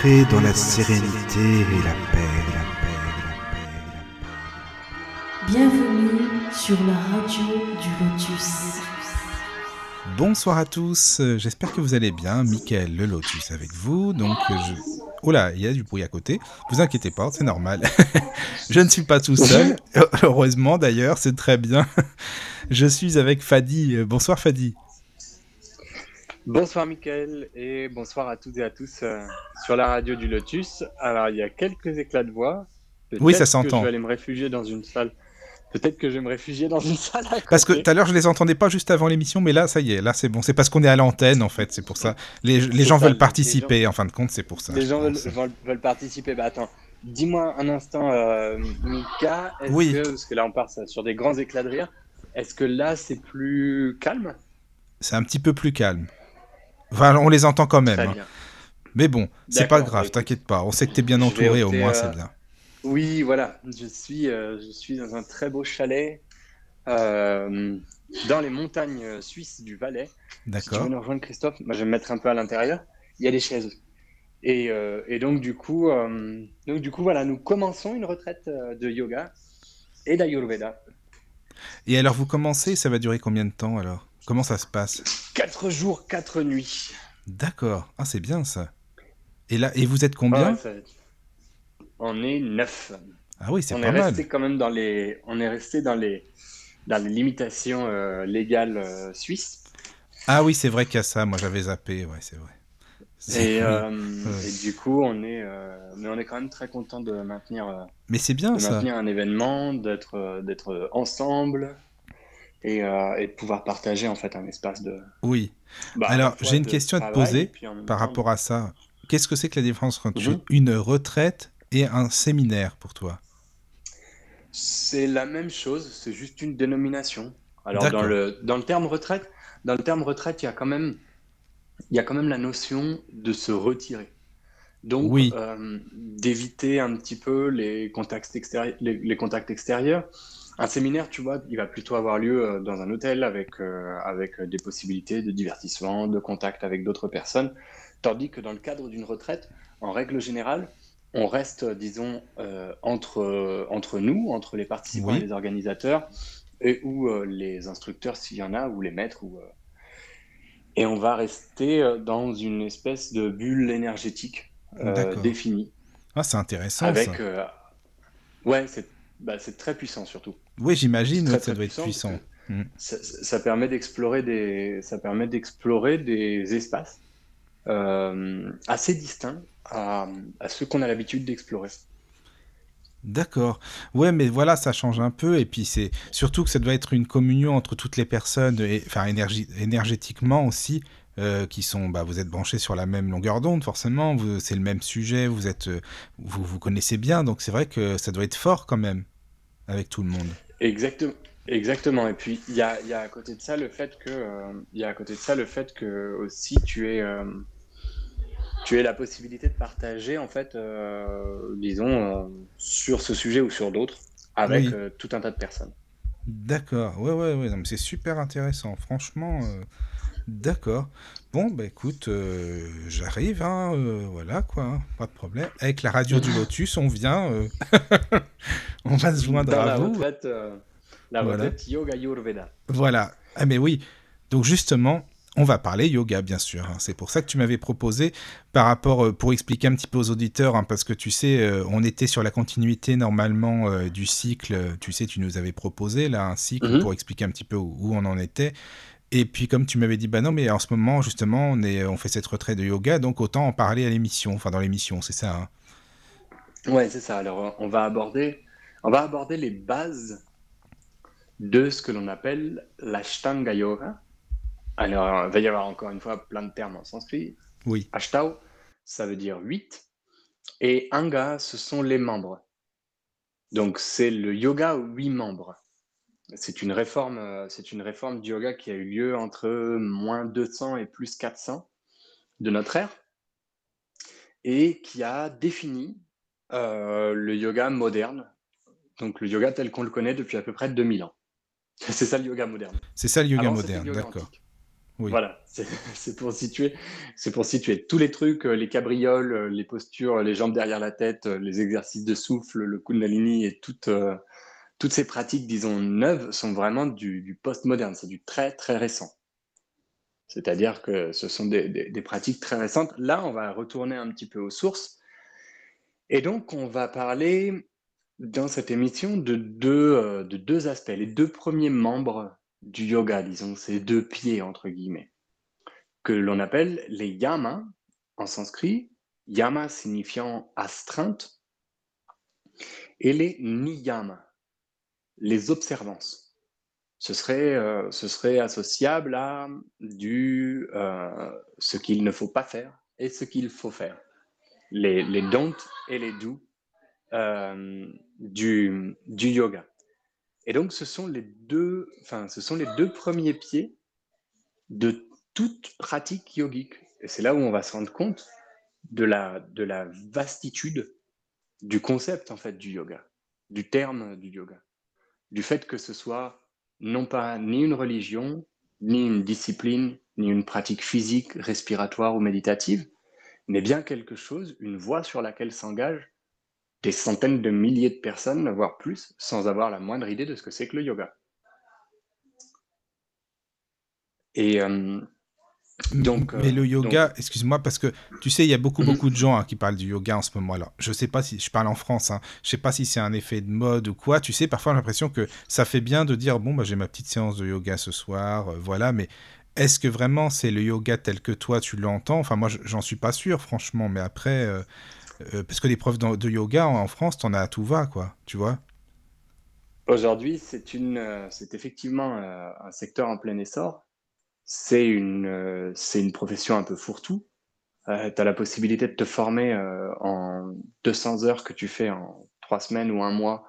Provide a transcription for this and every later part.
Entrez dans la sérénité et la paix, la paix, la paix, la paix. Bienvenue sur la radio du Lotus. Bonsoir à tous, j'espère que vous allez bien. Michael le Lotus avec vous. Donc, je... Oh là, il y a du bruit à côté. Vous inquiétez pas, c'est normal. je ne suis pas tout seul. Heureusement d'ailleurs, c'est très bien. je suis avec Fadi. Bonsoir Fadi. Bonsoir Mickaël et bonsoir à toutes et à tous euh, sur la radio du Lotus. Alors il y a quelques éclats de voix. Oui, ça s'entend. Je vais aller me réfugier dans une salle. Peut-être que je vais me réfugier dans une salle. à Parce que tout à l'heure, je les entendais pas juste avant l'émission, mais là, ça y est, là, c'est bon. C'est parce qu'on est à l'antenne, en fait, c'est pour ça. Les, gens ça, veulent participer, en fin de compte, c'est pour ça. les gens veulent, participer. Bah attends, dis-moi un instant, euh, Mika, est-ce Oui. que, parce que là on part sur des grands éclats de rire, est-ce que là c'est plus calme? C'est un petit peu plus calme. Enfin, on les entend quand même. Hein. Mais bon, c'est pas D'accord, grave, t'inquiète pas. On sait que t'es bien entouré, au moins, euh, c'est bien. Oui, voilà, je suis, euh, je suis dans un très beau chalet euh, dans les montagnes suisses du Valais. Si tu D'accord. veux nous rejoindre, Christophe, moi, je vais me mettre un peu à l'intérieur. Il y a des chaises. Et, euh, et donc, du coup, donc, du coup, voilà, nous commençons une retraite de yoga et d'Ayurveda. Et alors, vous commencez, ça va durer combien de temps, alors? Comment ça se passe Quatre jours, quatre nuits. D'accord. Ah, c'est bien, ça. Et là, et vous êtes combien ça- On est neuf. Ah oui, c'est On pas est mal. resté quand même dans les, on est resté dans les, dans les limitations euh, légales euh, suisses. Ah oui, c'est vrai qu'il y a ça. Moi, j'avais zappé, ouais, c'est vrai. Et, euh, Ouais. et du coup, on est, euh, mais on est quand même très content de maintenir, euh, Mais c'est bien, de ça. maintenir un événement, d'être, d'être ensemble et, euh, et de pouvoir partager en fait un espace de. Oui. bah, Alors, j'ai une question à te poser par rapport à ça. Qu'est-ce que c'est que la différence entre Mhm. une retraite et un séminaire pour toi? C'est la même chose, c'est juste une dénomination. Alors dans le, dans le terme retraite, dans le terme retraite, il y a quand même, il y a quand même la notion de se retirer. Donc Oui. euh, d'éviter un petit peu les contacts extérieurs, les, les contacts extérieurs. Un séminaire, tu vois, il va plutôt avoir lieu euh, dans un hôtel avec, euh, avec des possibilités de divertissement, de contact avec d'autres personnes. Tandis que dans le cadre d'une retraite, en règle générale, on reste, disons, euh, entre, entre nous, entre les participants Oui. et les organisateurs, et ou euh, les instructeurs s'il y en a, ou les maîtres. Ou, euh, Et on va rester dans une espèce de bulle énergétique euh, définie. Ah, c'est intéressant, Avec, ça. euh, Ouais, c'est bah, très puissant surtout. Oui, j'imagine que ça très doit être puissant, Mm. Ça, ça permet d'explorer des, ça permet d'explorer des espaces euh, assez distincts à, à ceux qu'on a l'habitude d'explorer. D'accord. Ouais, mais voilà, ça change un peu. Et puis, c'est surtout que ça doit être une communion entre toutes les personnes, et, enfin, énergie, énergétiquement aussi, euh, qui sont, bah, vous êtes branchés sur la même longueur d'onde, forcément. C'est le même sujet, vous êtes, euh, vous vous connaissez bien. Donc, c'est vrai que ça doit être fort quand même, avec tout le monde. Exactement. Exactement. Et puis il y a, il y a à côté de ça le fait que, euh, il y a à côté de ça le fait que aussi tu es, euh, tu aies la possibilité de partager en fait, euh, disons, euh, sur ce sujet ou sur d'autres avec Oui. euh, tout un tas de personnes. D'accord. Ouais, ouais, ouais. c'est super intéressant. Franchement, euh, d'accord. Bon, bah écoute, euh, j'arrive, hein, euh, voilà quoi, pas de problème. Avec la radio du Lotus, on vient, euh, on va se joindre Dans à la vous. retraite, la Voilà. retraite yoga Ayurveda. Voilà. Ah mais oui. Donc justement, on va parler yoga, bien sûr. hein. C'est pour ça que tu m'avais proposé, par rapport, euh, pour expliquer un petit peu aux auditeurs, hein, parce que tu sais, euh, on était sur la continuité normalement euh, du cycle. Tu sais, tu nous avais proposé là un cycle Mhm. pour expliquer un petit peu où, où on en était. Et puis comme tu m'avais dit, bah non, mais en ce moment justement, on est, on fait cette retraite de yoga, donc autant en parler à l'émission, enfin dans l'émission, c'est ça. hein. Ouais, c'est ça. Alors, on va aborder, on va aborder les bases de ce que l'on appelle l'Ashtanga Yoga. Alors, il va y avoir encore une fois plein de termes en sanskrit. Oui. Ashtau, ça veut dire 8. Et Anga, ce sont les membres. Donc, c'est le yoga aux 8 membres. C'est une réforme, euh, c'est une réforme du yoga qui a eu lieu entre moins 200 et plus 400 de notre ère et qui a défini euh, le yoga moderne, donc le yoga tel qu'on le connaît depuis à peu près 2000 ans. C'est ça le yoga moderne. C'est ça le yoga Avant, moderne, d'accord. Oui. Voilà, c'est pour situer, c'est pour situer tous les trucs, euh, les cabrioles, les postures, les jambes derrière la tête, les exercices de souffle, le kundalini et toutes, euh, toutes ces pratiques, disons, neuves sont vraiment du, post-moderne, c'est du très très récent. C'est-à-dire que ce sont des pratiques très récentes. Là, on va retourner un petit peu aux sources. Et donc, on va parler dans cette émission de deux, euh, de deux aspects. Les deux premiers membres du yoga, disons, ces deux pieds, entre guillemets, que l'on appelle les yamas en sanskrit, yama signifiant astreinte, et les niyamas, les observances. Ce serait, euh, ce serait associable à du euh, ce qu'il ne faut pas faire et ce qu'il faut faire. Les, les don't et les do euh, du, du yoga. Et donc, ce sont les deux, enfin, ce sont les deux premiers pieds de toute pratique yogique. Et c'est là où on va se rendre compte de la, de la vastitude du concept en fait du yoga, du terme du yoga, du fait que ce soit non pas ni une religion, ni une discipline, ni une pratique physique, respiratoire ou méditative, mais bien quelque chose, une voie sur laquelle s'engagent des centaines de milliers de personnes, voire plus, sans avoir la moindre idée de ce que c'est que le yoga. Euh, donc, Mais euh, le donc, yoga, excuse-moi, parce que tu sais, il y a beaucoup, mhm, beaucoup de gens hein, qui parlent du yoga en ce moment. Alors, je sais pas si, je parle en France, hein, je sais pas si c'est un effet de mode ou quoi. Tu sais, parfois, j'ai l'impression que ça fait bien de dire, bon, bah, j'ai ma petite séance de yoga ce soir, euh, voilà, mais est-ce que vraiment c'est le yoga tel que toi tu l'entends? Enfin, moi, je- j'en suis pas sûr, franchement, mais après, euh, euh, parce que les profs de, de yoga en, en France, t'en as à tout va, quoi, tu vois? Aujourd'hui, c'est une, euh, c'est effectivement euh, un secteur en plein essor. C'est une, euh, c'est une profession un peu fourre-tout. Euh, tu as la possibilité de te former euh, en 200 heures que tu fais en trois semaines ou un mois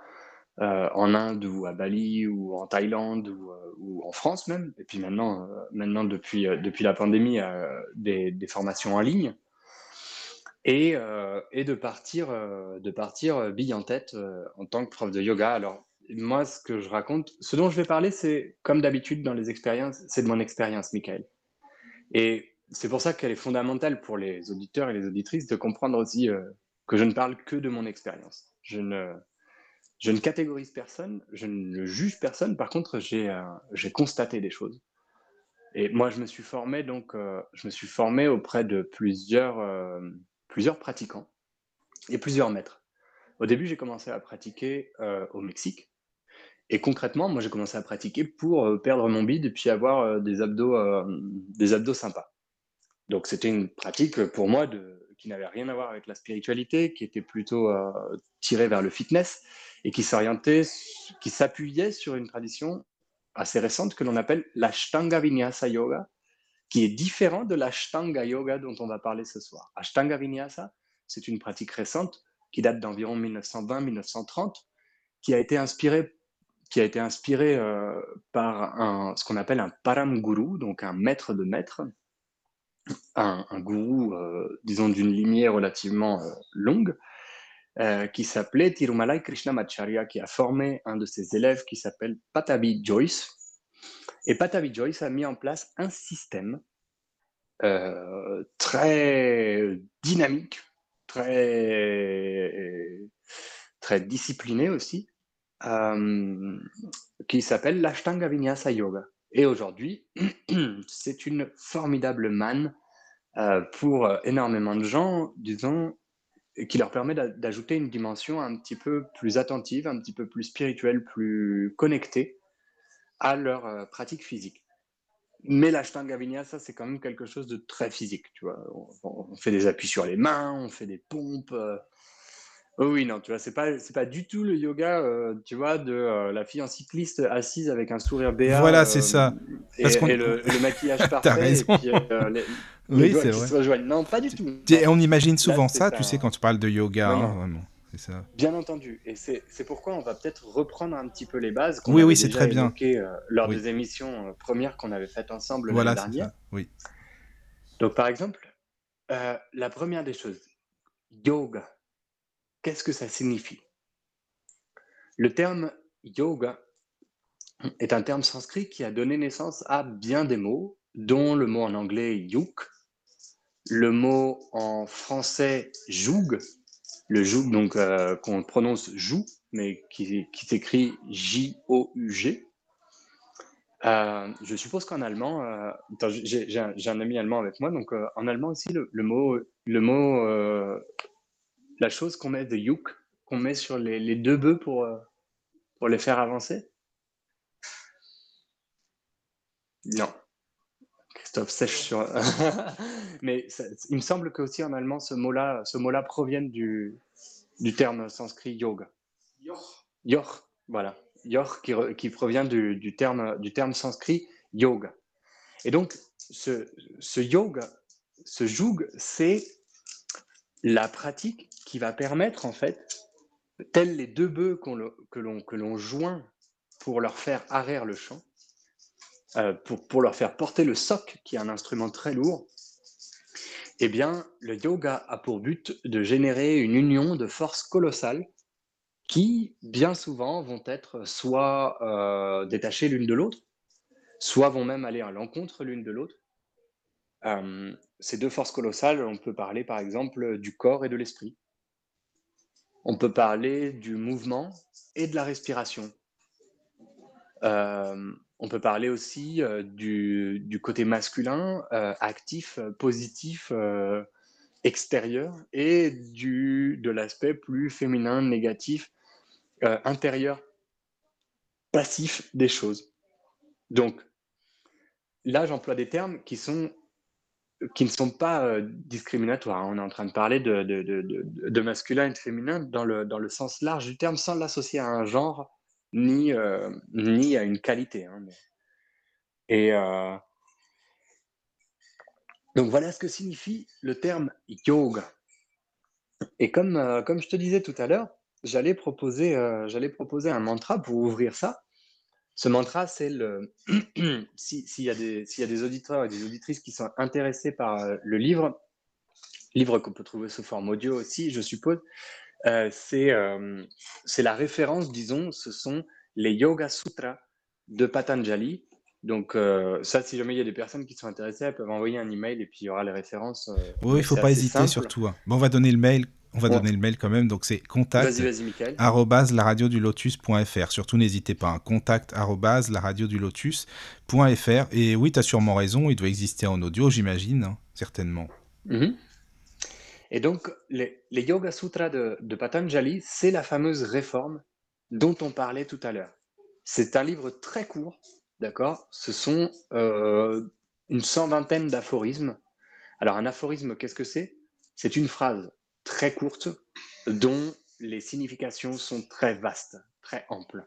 euh, en Inde ou à Bali ou en Thaïlande ou, en France même. Et puis maintenant, maintenant depuis, depuis la pandémie, des, formations en ligne. Et, et de partir, de partir bille en tête en tant que prof de yoga. Alors, moi, ce que je raconte, ce dont je vais parler, c'est comme d'habitude dans les expériences, c'est de mon expérience, Michael. Et c'est pour ça qu'elle est fondamentale pour les auditeurs et les auditrices de comprendre aussi euh, que je ne parle que de mon expérience. Je ne, je ne catégorise personne, je ne juge personne. Par contre, j'ai euh, j'ai constaté des choses. Et moi, je me suis formé donc, euh, je me suis formé auprès de plusieurs, plusieurs pratiquants et plusieurs maîtres. Au début, j'ai commencé à pratiquer au Mexique. Et concrètement, moi, j'ai commencé à pratiquer pour euh, perdre mon bide et puis avoir euh, des abdos, euh, des abdos sympas. Donc, c'était une pratique pour moi qui n'avait rien à voir avec la spiritualité, qui était plutôt tirée vers le fitness et qui qui s'appuyait sur une tradition assez récente que l'on appelle l'Ashtanga Vinyasa Yoga, qui est différent de l'Ashtanga Yoga dont on va parler ce soir. Ashtanga Vinyasa, c'est une pratique récente qui date d'environ 1920-1930, qui a été inspirée qui a été inspiré euh, par un, ce qu'on appelle un param guru, donc un maître de maître, un, un gourou, euh, disons, d'une lignée relativement euh, longue, qui s'appelait Tirumalai Krishnamacharya, qui a formé un de ses élèves qui s'appelle Patabi Joyce. Et Patabi Joyce a mis en place un système très dynamique, très, très discipliné aussi, euh, qui s'appelle l'Ashtanga Vinyasa Yoga. Et aujourd'hui, c'est une formidable manne euh, pour euh, énormément de gens, disons, qui leur permet d'a- d'ajouter une dimension un petit peu plus attentive, un petit peu plus spirituelle, plus connectée à leur pratique physique. Mais l'Ashtanga Vinyasa, c'est quand même quelque chose de très physique, tu vois. On, on fait des appuis sur les mains, on fait des pompes. Oui, non, tu vois, c'est pas, c'est pas du tout le yoga, euh, tu vois, de euh, la fille en cycliste assise avec un sourire béat Voilà, c'est euh, ça. et, qu'on- et le, le maquillage T'as parfait et raison. puis les, Oui, c'est vrai. se rejoignent. Non, pas du tout. Non. On imagine souvent c'est ça, tu sais, quand tu parles de yoga, Non, hein, vraiment. C'est ça. Bien entendu. Et c'est c'est pourquoi on va peut-être reprendre un petit peu les bases qu'on Oui, oui, c'est déjà très bien. évoquées, lors Oui. des émissions premières qu'on avait faites ensemble Voilà, l'année c'est dernière. ça. Oui. Donc, par exemple, la première des choses, yoga. Qu'est-ce que ça signifie? Le terme yoga est un terme sanskrit qui a donné naissance à bien des mots dont le mot en anglais yuk, le mot en français joug, le joug donc euh, qu'on prononce joug, mais qui, qui s'écrit J-O-U-G. Euh, je suppose qu'en allemand, euh, j'ai un, un, ami allemand avec moi, donc en allemand aussi, le, le mot, le mot la chose qu'on met de yuk, qu'on met sur les, les deux bœufs pour, pour les faire avancer? Non. Christophe sèche sur. Mais il me semble que aussi en allemand, ce mot-là, ce mot-là provient du, du terme sanskrit yoga. Yor. Yor, voilà. Yor qui, qui provient du, du, terme, du terme sanskrit yoga. Et donc, ce, ce yoga, ce yoga, c'est la pratique qui va permettre, en fait, tels les deux bœufs que l'on joint pour leur faire arrière le chant, euh, pour, pour, leur faire porter le soc, qui est un instrument très lourd, eh bien, le yoga a pour but de générer une union de forces colossales qui, bien souvent, vont être soit euh, détachées l'une de l'autre, soit vont même aller à l'encontre l'une de l'autre. Euh, ces deux forces colossales, on peut parler par exemple du corps et de l'esprit. On peut parler du mouvement et de la respiration. Euh, on peut parler aussi euh, du, côté masculin, euh, actif, positif, extérieur, et du, de l'aspect plus féminin, négatif, intérieur, passif des choses. Donc, là, j'emploie des termes qui sont qui ne sont pas euh, discriminatoires. On est en train de parler de, de, de, masculin et de féminin dans le, dans le sens large du terme, sans l'associer à un genre ni, euh, ni à une qualité. Hein. Et euh... donc voilà ce que signifie le terme yoga. Et comme, comme je te disais tout à l'heure, j'allais proposer, proposer un mantra pour ouvrir ça. Ce mantra, c'est le. S'il y, a des, y a des auditeurs et des auditrices qui sont intéressés par euh, le livre, livre qu'on peut trouver sous forme audio aussi, je suppose, euh, c'est euh, la référence, disons, ce sont les Yoga Sutras de Patanjali. Donc, euh, ça, si jamais il y a des personnes qui sont intéressées, elles peuvent envoyer un email et puis il y aura les références. Oui, il ne faut pas hésiter simple. surtout. Hein. Bon, on va donner le mail on va ouais. donner le mail quand même, donc c'est contact lotus.fr. Surtout n'hésitez pas, hein. contact lotus.fr. Et oui, tu as sûrement raison, il doit exister en audio, j'imagine, hein, certainement. Mm -hmm. Et donc, les, les Yoga Sutras de, de Patanjali, c'est la fameuse réforme dont on parlait tout à l'heure. C'est un livre très court, d'accord? Ce sont euh, une cent vingtaine d'aphorismes. Alors, un aphorisme, qu'est-ce que c'est? C'est une phrase très courte dont les significations sont très vastes, très amples.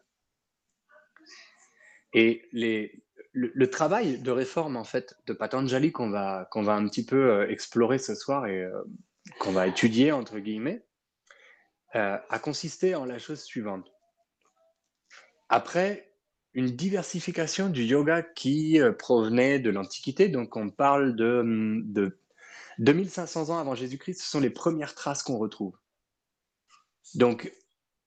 Et les, le, travail de réforme en fait de Patanjali qu'on va, qu'on va un petit peu euh, explorer ce soir et euh, qu'on va étudier entre guillemets euh, a consisté en la chose suivante. Après une diversification du yoga qui provenait de l'Antiquité, donc on parle de, de 2500 ans avant Jésus-Christ, ce sont les premières traces qu'on retrouve. Donc,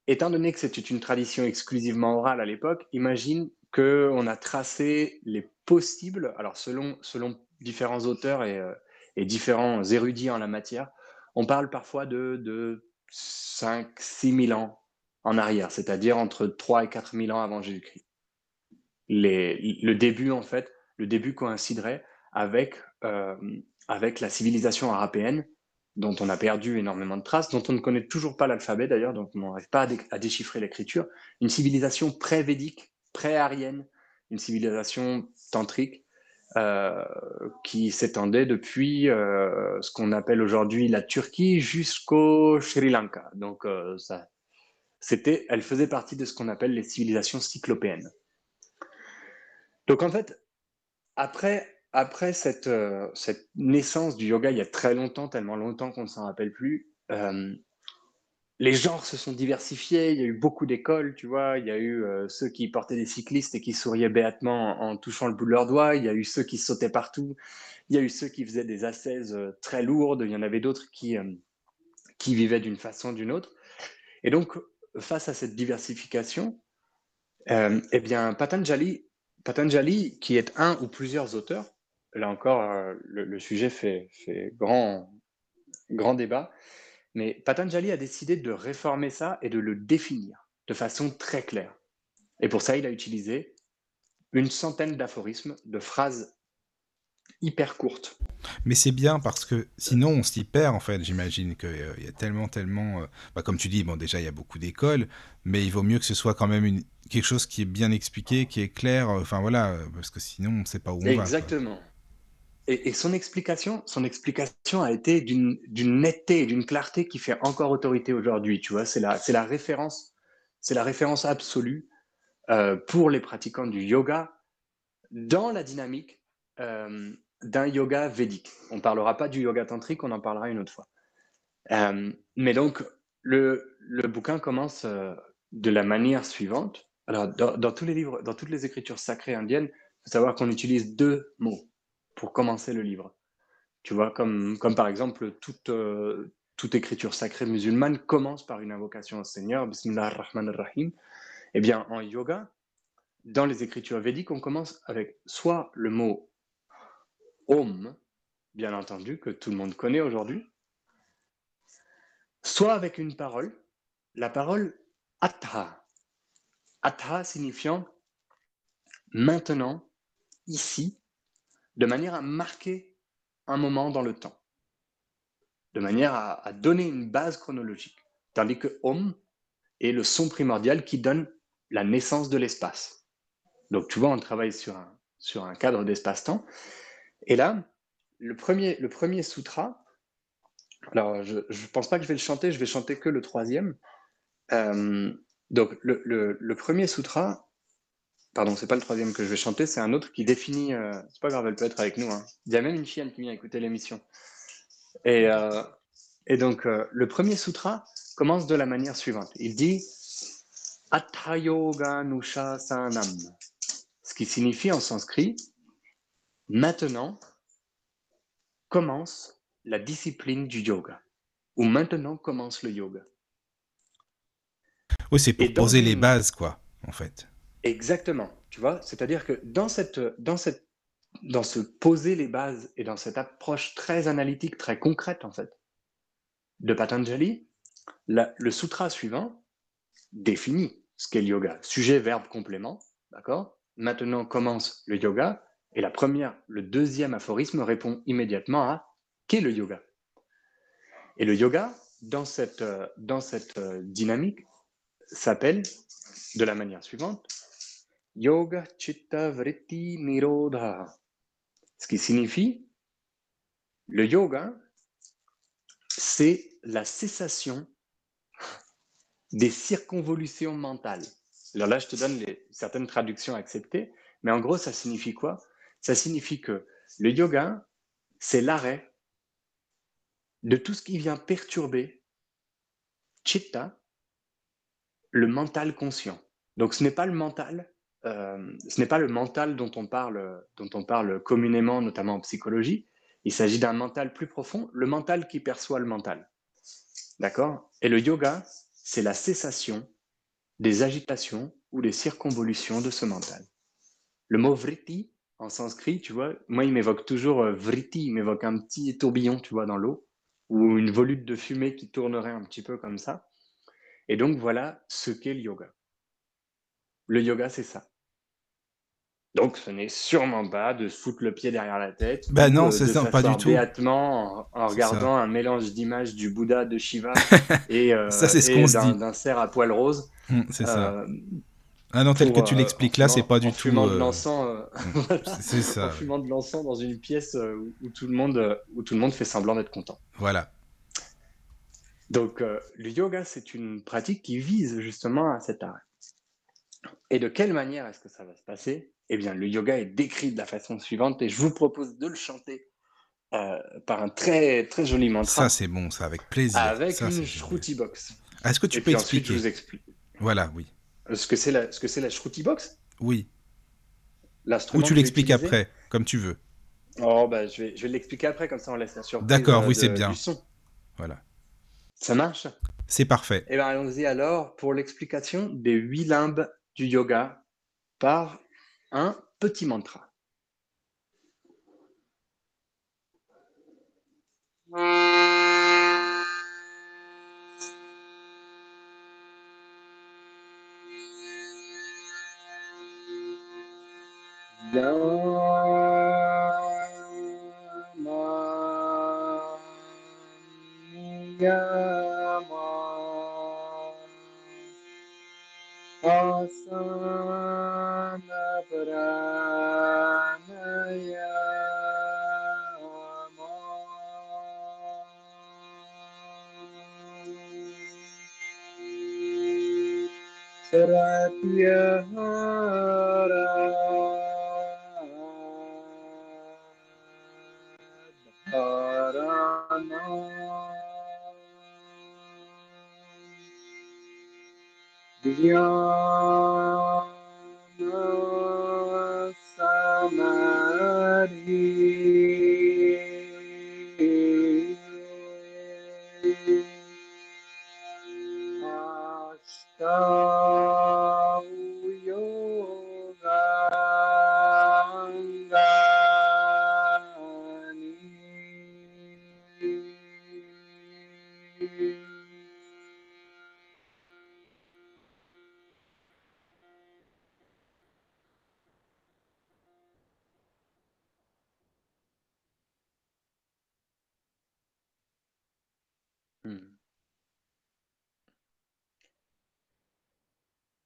étant donné que c'était une tradition exclusivement orale à l'époque, imagine qu'on a tracé les possibles, alors selon, selon différents auteurs et, euh, différents érudits en la matière, on parle parfois de, de 5 6 000 ans en arrière, c'est-à-dire entre 3 et 4 000 ans avant Jésus-Christ. Le début, en fait, le début coïnciderait avec euh, avec la civilisation arapéenne, dont on a perdu énormément de traces, dont on ne connaît toujours pas l'alphabet d'ailleurs, donc on n'arrive pas à, dé à, déchiffrer l'écriture, une civilisation pré-védique, pré-arienne, une civilisation tantrique euh, qui s'étendait depuis euh, ce qu'on appelle aujourd'hui la Turquie jusqu'au Sri Lanka. Donc euh, ça, elle faisait partie de ce qu'on appelle les civilisations cyclopéennes. Donc en fait, après après cette, euh, cette, naissance du yoga il y a très longtemps, tellement longtemps qu'on ne s'en rappelle plus, euh, les genres se sont diversifiés, il y a eu beaucoup d'écoles, tu vois, il y a eu euh, ceux qui portaient des cyclistes et qui souriaient béatement en, touchant le bout de leurs doigts, il y a eu ceux qui sautaient partout, il y a eu ceux qui faisaient des euh, très lourdes, il y en avait d'autres qui, qui vivaient d'une façon ou d'une autre. Et donc, face à cette diversification, eh bien, Patanjali, Patanjali, qui est un ou plusieurs auteurs, là encore, euh, le, le sujet fait, fait grand, grand débat. Mais Patanjali a décidé de réformer ça et de le définir de façon très claire. Et pour ça, il a utilisé une centaine d'aphorismes, de phrases hyper courtes. Mais c'est bien parce que sinon on s'y perd en fait. J'imagine qu'il y a tellement, tellement. euh, bah, comme tu dis, bon, déjà il y a beaucoup d'écoles, mais il vaut mieux que ce soit quand même une... quelque chose qui est bien expliqué, qui est clair. euh, Enfin voilà, euh, parce que sinon on ne sait pas où on va. Exactement. Et, son explication, son explication a été d'une netteté et d'une clarté qui fait encore autorité aujourd'hui. Tu vois, c'est la, référence, c'est la référence absolue euh, pour les pratiquants du yoga dans la dynamique euh, d'un yoga védique. On parlera pas du yoga tantrique, on en parlera une autre fois. Euh, mais donc, le, bouquin commence de la manière suivante. Alors, dans, dans tous les livres, dans toutes les écritures sacrées indiennes, faut savoir qu'on utilise deux mots pour commencer le livre. Tu vois, comme, comme par exemple, toute, euh, toute écriture sacrée musulmane commence par une invocation au Seigneur, Bismillah ar-Rahman ar-Rahim. Eh bien, en yoga, dans les écritures védiques, on commence avec soit le mot Om, bien entendu, que tout le monde connaît aujourd'hui, soit avec une parole, la parole Atha. Atha signifiant maintenant, ici, de manière à marquer un moment dans le temps, de manière à, donner une base chronologique. Tandis que Om est le son primordial qui donne la naissance de l'espace. Donc tu vois, on travaille sur un, sur un cadre d'espace-temps. Et là, le premier, le premier sutra, alors je ne pense pas que je vais le chanter, je vais chanter que le troisième. Euh, donc le, le- le premier sutra, pardon, c'est pas le troisième que je vais chanter, c'est un autre qui définit, euh, c'est pas grave, elle peut être avec nous. hein. Il y a même une chienne qui vient écouter l'émission. Et, euh, et donc euh, le premier sutra commence de la manière suivante. Il dit Atha Yoga Sanam, ce qui signifie en sanskrit maintenant commence la discipline du yoga, ou maintenant commence le yoga. Oui, c'est pour poser les bases, quoi, en fait. Exactement, tu vois, c'est-à-dire que dans cette, dans cette, dans ce poser les bases et dans cette approche très analytique, très concrète en fait, de Patanjali, le sutra suivant définit ce qu'est le yoga. Sujet, verbe, complément, d'accord? Maintenant commence le yoga et la première, le deuxième aphorisme répond immédiatement à qu'est le yoga? Et le yoga, dans cette, dans cette euh, dynamique, s'appelle de la manière suivante Yoga Chitta Vritti Nirodha. Ce qui signifie le yoga, c'est la cessation des circonvolutions mentales. Alors là, je te donne certaines traductions acceptées, mais en gros, ça signifie quoi? Ça signifie que le yoga, c'est l'arrêt de tout ce qui vient perturber chitta, le mental conscient. Donc ce n'est pas le mental, ce n'est pas le mental dont on parle, dont on parle communément, notamment en psychologie. Il s'agit d'un mental plus profond, le mental qui perçoit le mental. D'accord? Et le yoga, c'est la cessation des agitations ou des circonvolutions de ce mental. Le mot vritti en sanskrit, tu vois, moi il m'évoque toujours euh, vritti, il m'évoque un petit tourbillon, tu vois, dans l'eau, ou une volute de fumée qui tournerait un petit peu comme ça. Et donc voilà ce qu'est le yoga. Le yoga, c'est ça. Donc ce n'est sûrement pas de se foutre le pied derrière la tête. Bah non, c'est ça, pas du tout. béatement en, en regardant un mélange d'images du Bouddha, de Shiva et, euh, Ça, c'est ce d'un cerf à poil rose. Hum, c'est ça. euh, Ah non, tel pour, que tu euh, l'expliques là, c'est pas du en tout. fumant de euh, l'encens, euh, voilà, C'est ça. en fumant de l'encens dans une pièce où, où tout le monde, où tout le monde fait semblant d'être content. Voilà. Donc, le yoga, c'est une pratique qui vise justement à cet arrêt. Et de quelle manière est-ce que ça va se passer? Eh bien, le yoga est décrit de la façon suivante, et je vous propose de le chanter euh, par un très très joli mantra Ça, c'est bon, ça, avec plaisir. avec Ça, une shruti box. Ah, Est-ce que tu et peux puis ensuite, je expliquer vous explique Voilà, oui. ce que c'est la, ce que c'est la shruti box? Oui. Ou tu l'expliques après, comme tu veux. Oh, bah, je vais, je vais l'expliquer après, comme ça on laisse la surprise D'accord, euh, oui, c'est bien. du son. Voilà. Ça marche? C'est parfait. Eh bien, allons-y alors pour l'explication des huit limbes du yoga par un petit mantra.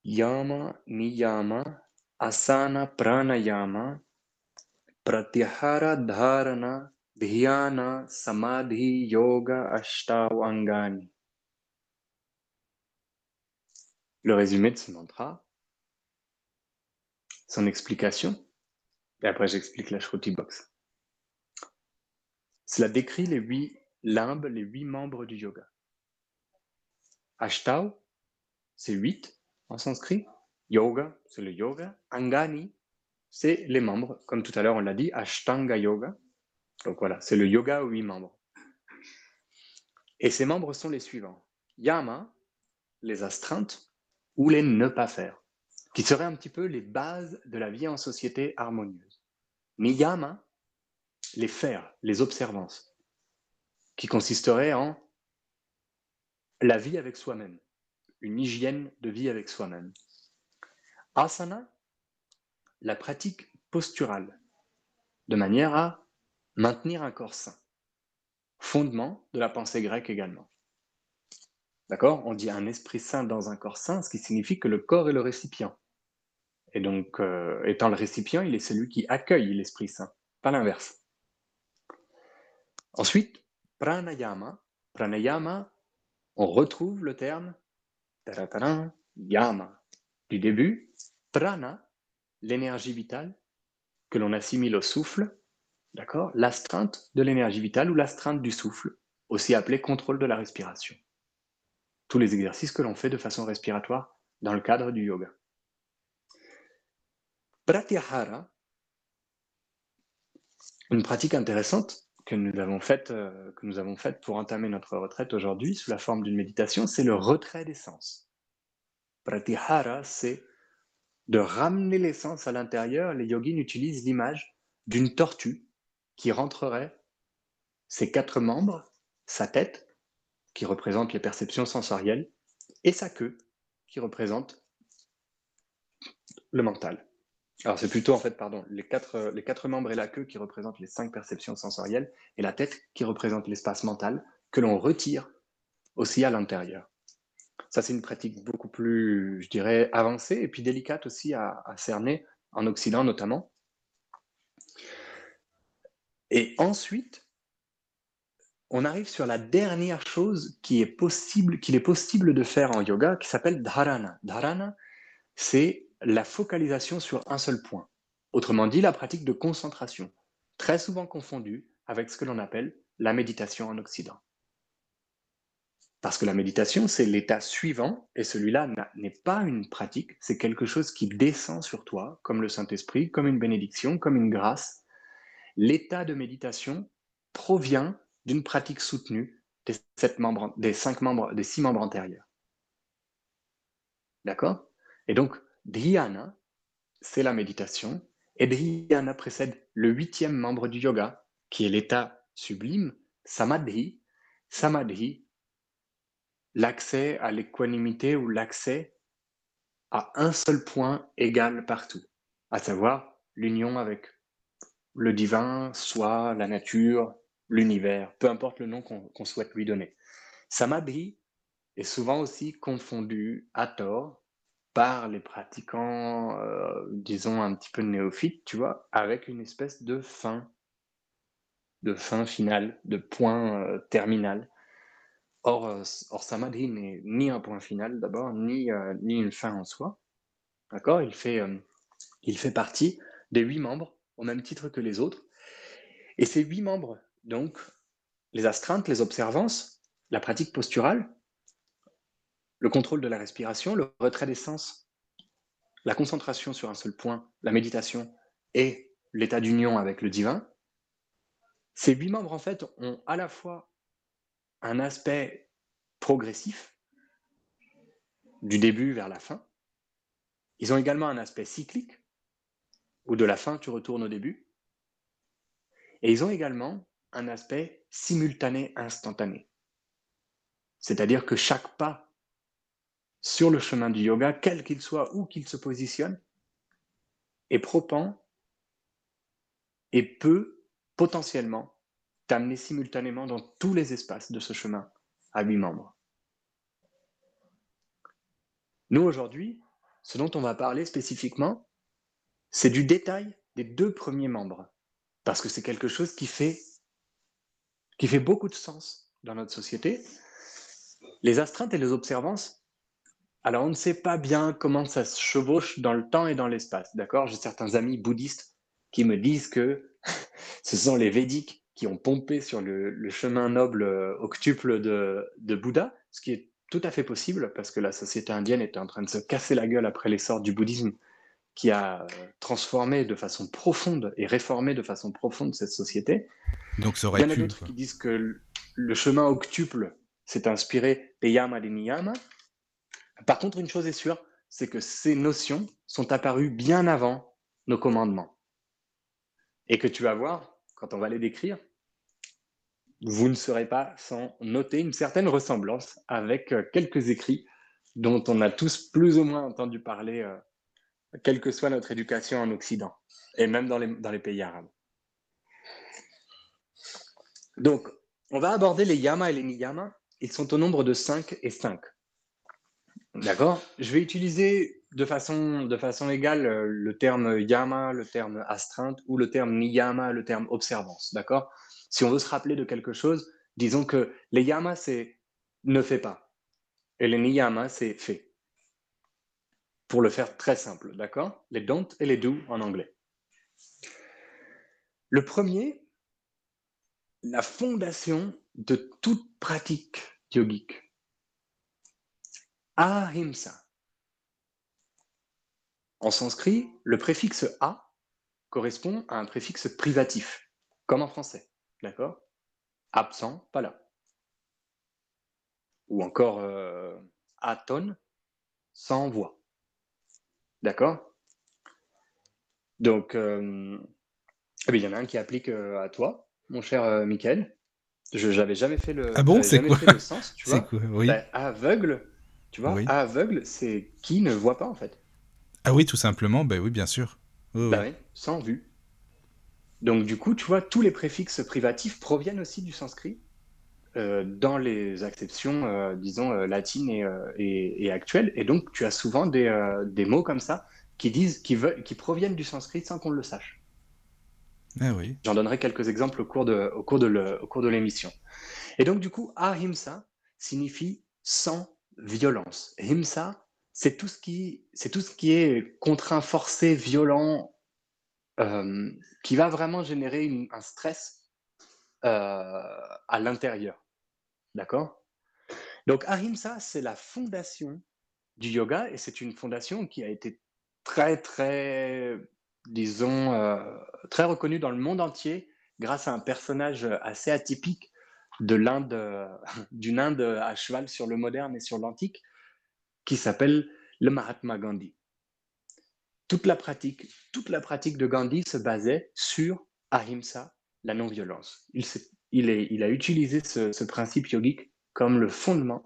Yama, niyama, asana, pranayama, pratyahara, dharana, dhyana, samadhi, yoga, ashtavangani. Le résumé de ce mantra, son explication, et après j'explique la Shruti Box. Cela décrit les huit limbes, les huit membres du yoga. Ashtav, c'est huit en sanskrit. Yoga, c'est le yoga. Angani, c'est les membres. Comme tout à l'heure, on l'a dit, Ashtanga Yoga. Donc voilà, c'est le yoga aux huit membres. Et ces membres sont les suivants. Yama, les astreintes, ou les ne pas faire, qui seraient un petit peu les bases de la vie en société harmonieuse. Niyama, les faire, les observances, qui consisteraient en la vie avec soi-même, une hygiène de vie avec soi-même. Asana, la pratique posturale, de manière à maintenir un corps sain. Fondement de la pensée grecque également. D'accord? On dit un esprit sain dans un corps sain, ce qui signifie que le corps est le récipient. Et donc, euh, étant le récipient, il est celui qui accueille l'esprit saint, pas l'inverse. Ensuite, pranayama. Pranayama, on retrouve le terme yama du début, prana, l'énergie vitale que l'on assimile au souffle, d'accord? L'astreinte de l'énergie vitale ou l'astreinte du souffle, aussi appelée contrôle de la respiration. Tous les exercices que l'on fait de façon respiratoire dans le cadre du yoga. Pratyahara, une pratique intéressante que nous avons faite, euh, que pour entamer notre retraite aujourd'hui sous la forme d'une méditation, c'est le retrait des sens. Pratyahara, c'est de ramener les sens à l'intérieur. Les yogis utilisent l'image d'une tortue qui rentrerait ses quatre membres, sa tête, qui représente les perceptions sensorielles, et sa queue, qui représente le mental. Alors c'est plutôt en fait, pardon, les quatre, les quatre membres et la queue qui représentent les cinq perceptions sensorielles, et la tête qui représente l'espace mental, que l'on retire aussi à l'intérieur. Ça, c'est une pratique beaucoup plus, je dirais, avancée et puis délicate aussi à, à cerner, en Occident notamment. Et ensuite, on arrive sur la dernière chose qu'il est possible de faire en yoga, qui s'appelle dharana. Dharana, c'est la focalisation sur un seul point. Autrement dit, la pratique de concentration, très souvent confondue avec ce que l'on appelle la méditation en Occident. Parce que la méditation, c'est l'état suivant, et celui-là n'est pas une pratique, c'est quelque chose qui descend sur toi, comme le Saint-Esprit, comme une bénédiction, comme une grâce. L'état de méditation provient d'une pratique soutenue des, cinq membres, des six membres antérieurs. D'accord? Et donc, Dhyana, c'est la méditation, et Dhyana précède le huitième membre du yoga, qui est l'état sublime, Samadhi. Samadhi, l'accès à l'équanimité ou l'accès à un seul point égal partout, à savoir l'union avec le divin, soit la nature, l'univers, peu importe le nom qu'on souhaite lui donner. Samadhi est souvent aussi confondu à tort par les pratiquants, euh, disons un petit peu néophytes, tu vois, avec une espèce de fin, de fin finale, de point euh, terminal. Or, euh, or Samadhi n'est ni un point final d'abord, ni, ni une fin en soi. D'accord? Il, il fait partie des huit membres, au même titre que les autres. Et ces huit membres, donc, les astreintes, les observances, la pratique posturale, le contrôle de la respiration, le retrait des sens, la concentration sur un seul point, la méditation et l'état d'union avec le divin, ces huit membres, en fait, ont à la fois un aspect progressif, du début vers la fin. Ils ont également un aspect cyclique, où de la fin tu retournes au début. Et ils ont également un aspect simultané, instantané. C'est-à-dire que chaque pas sur le chemin du yoga, quel qu'il soit, où qu'il se positionne, est propend et peut potentiellement t'amener simultanément dans tous les espaces de ce chemin à huit membres. Nous, aujourd'hui, ce dont on va parler spécifiquement, c'est du détail des deux premiers membres, parce que c'est quelque chose qui fait, qui fait beaucoup de sens dans notre société. Les astreintes et les observances alors, on ne sait pas bien comment ça se chevauche dans le temps et dans l'espace, d'accord? J'ai certains amis bouddhistes qui me disent que ce sont les Védiques qui ont pompé sur le, chemin noble euh, octuple de, de, Bouddha, ce qui est tout à fait possible parce que la société indienne était en train de se casser la gueule après l'essor du bouddhisme qui a euh, transformé de façon profonde et réformé de façon profonde cette société. Donc ça aurait Il y en a d'autres qui disent que le chemin octuple s'est inspiré des yama des par contre, une chose est sûre, c'est que ces notions sont apparues bien avant nos commandements. Et que tu vas voir, quand on va les décrire, vous ne serez pas sans noter une certaine ressemblance avec euh, quelques écrits dont on a tous plus ou moins entendu parler, euh, quelle que soit notre éducation en Occident, et même dans les, pays arabes. Donc, on va aborder les yamas et les niyamas. Ils sont au nombre de 5 et 5. D'accord? Je vais utiliser de façon, égale euh, le terme yama, le terme astreinte ou le terme niyama, le terme observance. D'accord? Si on veut se rappeler de quelque chose, disons que les yama, c'est ne fais pas. Et les niyama, c'est fait. Pour le faire très simple, d'accord? Les don't et les do en anglais. Le premier, la fondation de toute pratique yogique Ahimsa. En sanskrit, le préfixe a correspond à un préfixe privatif, comme en français. D'accord? Absent, pas là. Ou encore euh, aton, sans voix. D'accord? Donc, euh, eh il y en a un qui applique euh, à toi, mon cher euh, Michael. Je n'avais jamais fait le, ah bon, c'est quoi le sens, tu vois? Quoi? Oui. Ben, aveugle, tu vois, aveugle, c'est qui ne voit pas en fait. Ah oui, tout simplement, ben oui, bien sûr. bah oui, sans vue. Donc du coup, tu vois, tous les préfixes privatifs proviennent aussi du sanskrit? Euh, dans les acceptions, euh, disons, euh, latines et, et, actuelles. Et donc, tu as souvent des, des mots comme ça qui disent, qui, veulent, qui proviennent du sanskrit sans qu'on le sache. Ah oui. J'en donnerai quelques exemples au cours de, au cours l'émission. Et donc, du coup, ahimsa signifie sans violence. Himsa, c'est tout ce qui, tout ce qui est contraint, forcé, violent, qui va vraiment générer un stress euh, à l'intérieur. D'accord? Donc Ahimsa, c'est la fondation du yoga et c'est une fondation qui a été très, très, disons, euh, très reconnue dans le monde entier grâce à un personnage assez atypique de l'Inde, d'une Inde à cheval sur le moderne et sur l'antique, qui s'appelle le Mahatma Gandhi. Toute la pratique, toute la pratique de Gandhi se basait sur ahimsa, la non-violence. Il, il, il, a utilisé ce, ce principe yogique comme le fondement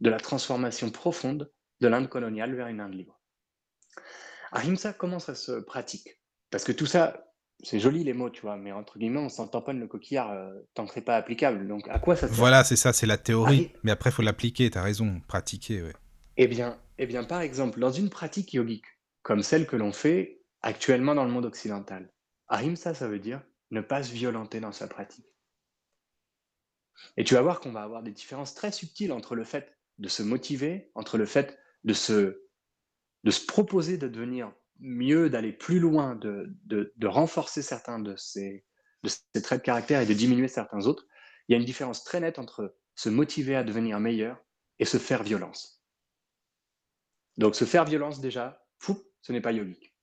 de la transformation profonde de l'Inde coloniale vers une Inde libre. Ahimsa, comment ça se pratique? Parce que tout ça, c'est joli les mots, tu vois, mais entre guillemets, on s'en tamponne le coquillard euh, tant que c'est pas applicable. Donc à quoi ça sert? Voilà, c'est ça, c'est la théorie. Ah, Mais après, il faut l'appliquer, t'as raison, pratiquer, ouais. Eh bien, eh bien, par exemple, dans une pratique yogique, comme celle que l'on fait actuellement dans le monde occidental, ahimsa, ça veut dire ne pas se violenter dans sa pratique. Et tu vas voir qu'on va avoir des différences très subtiles entre le fait de se motiver, entre le fait de se, de se proposer de devenir mieux, d'aller plus loin, de, de, de renforcer certains de ces, de ces traits de caractère et de diminuer certains autres. Il y a une différence très nette entre se motiver à devenir meilleur et se faire violence. Donc se faire violence déjà, fou, ce n'est pas yogique.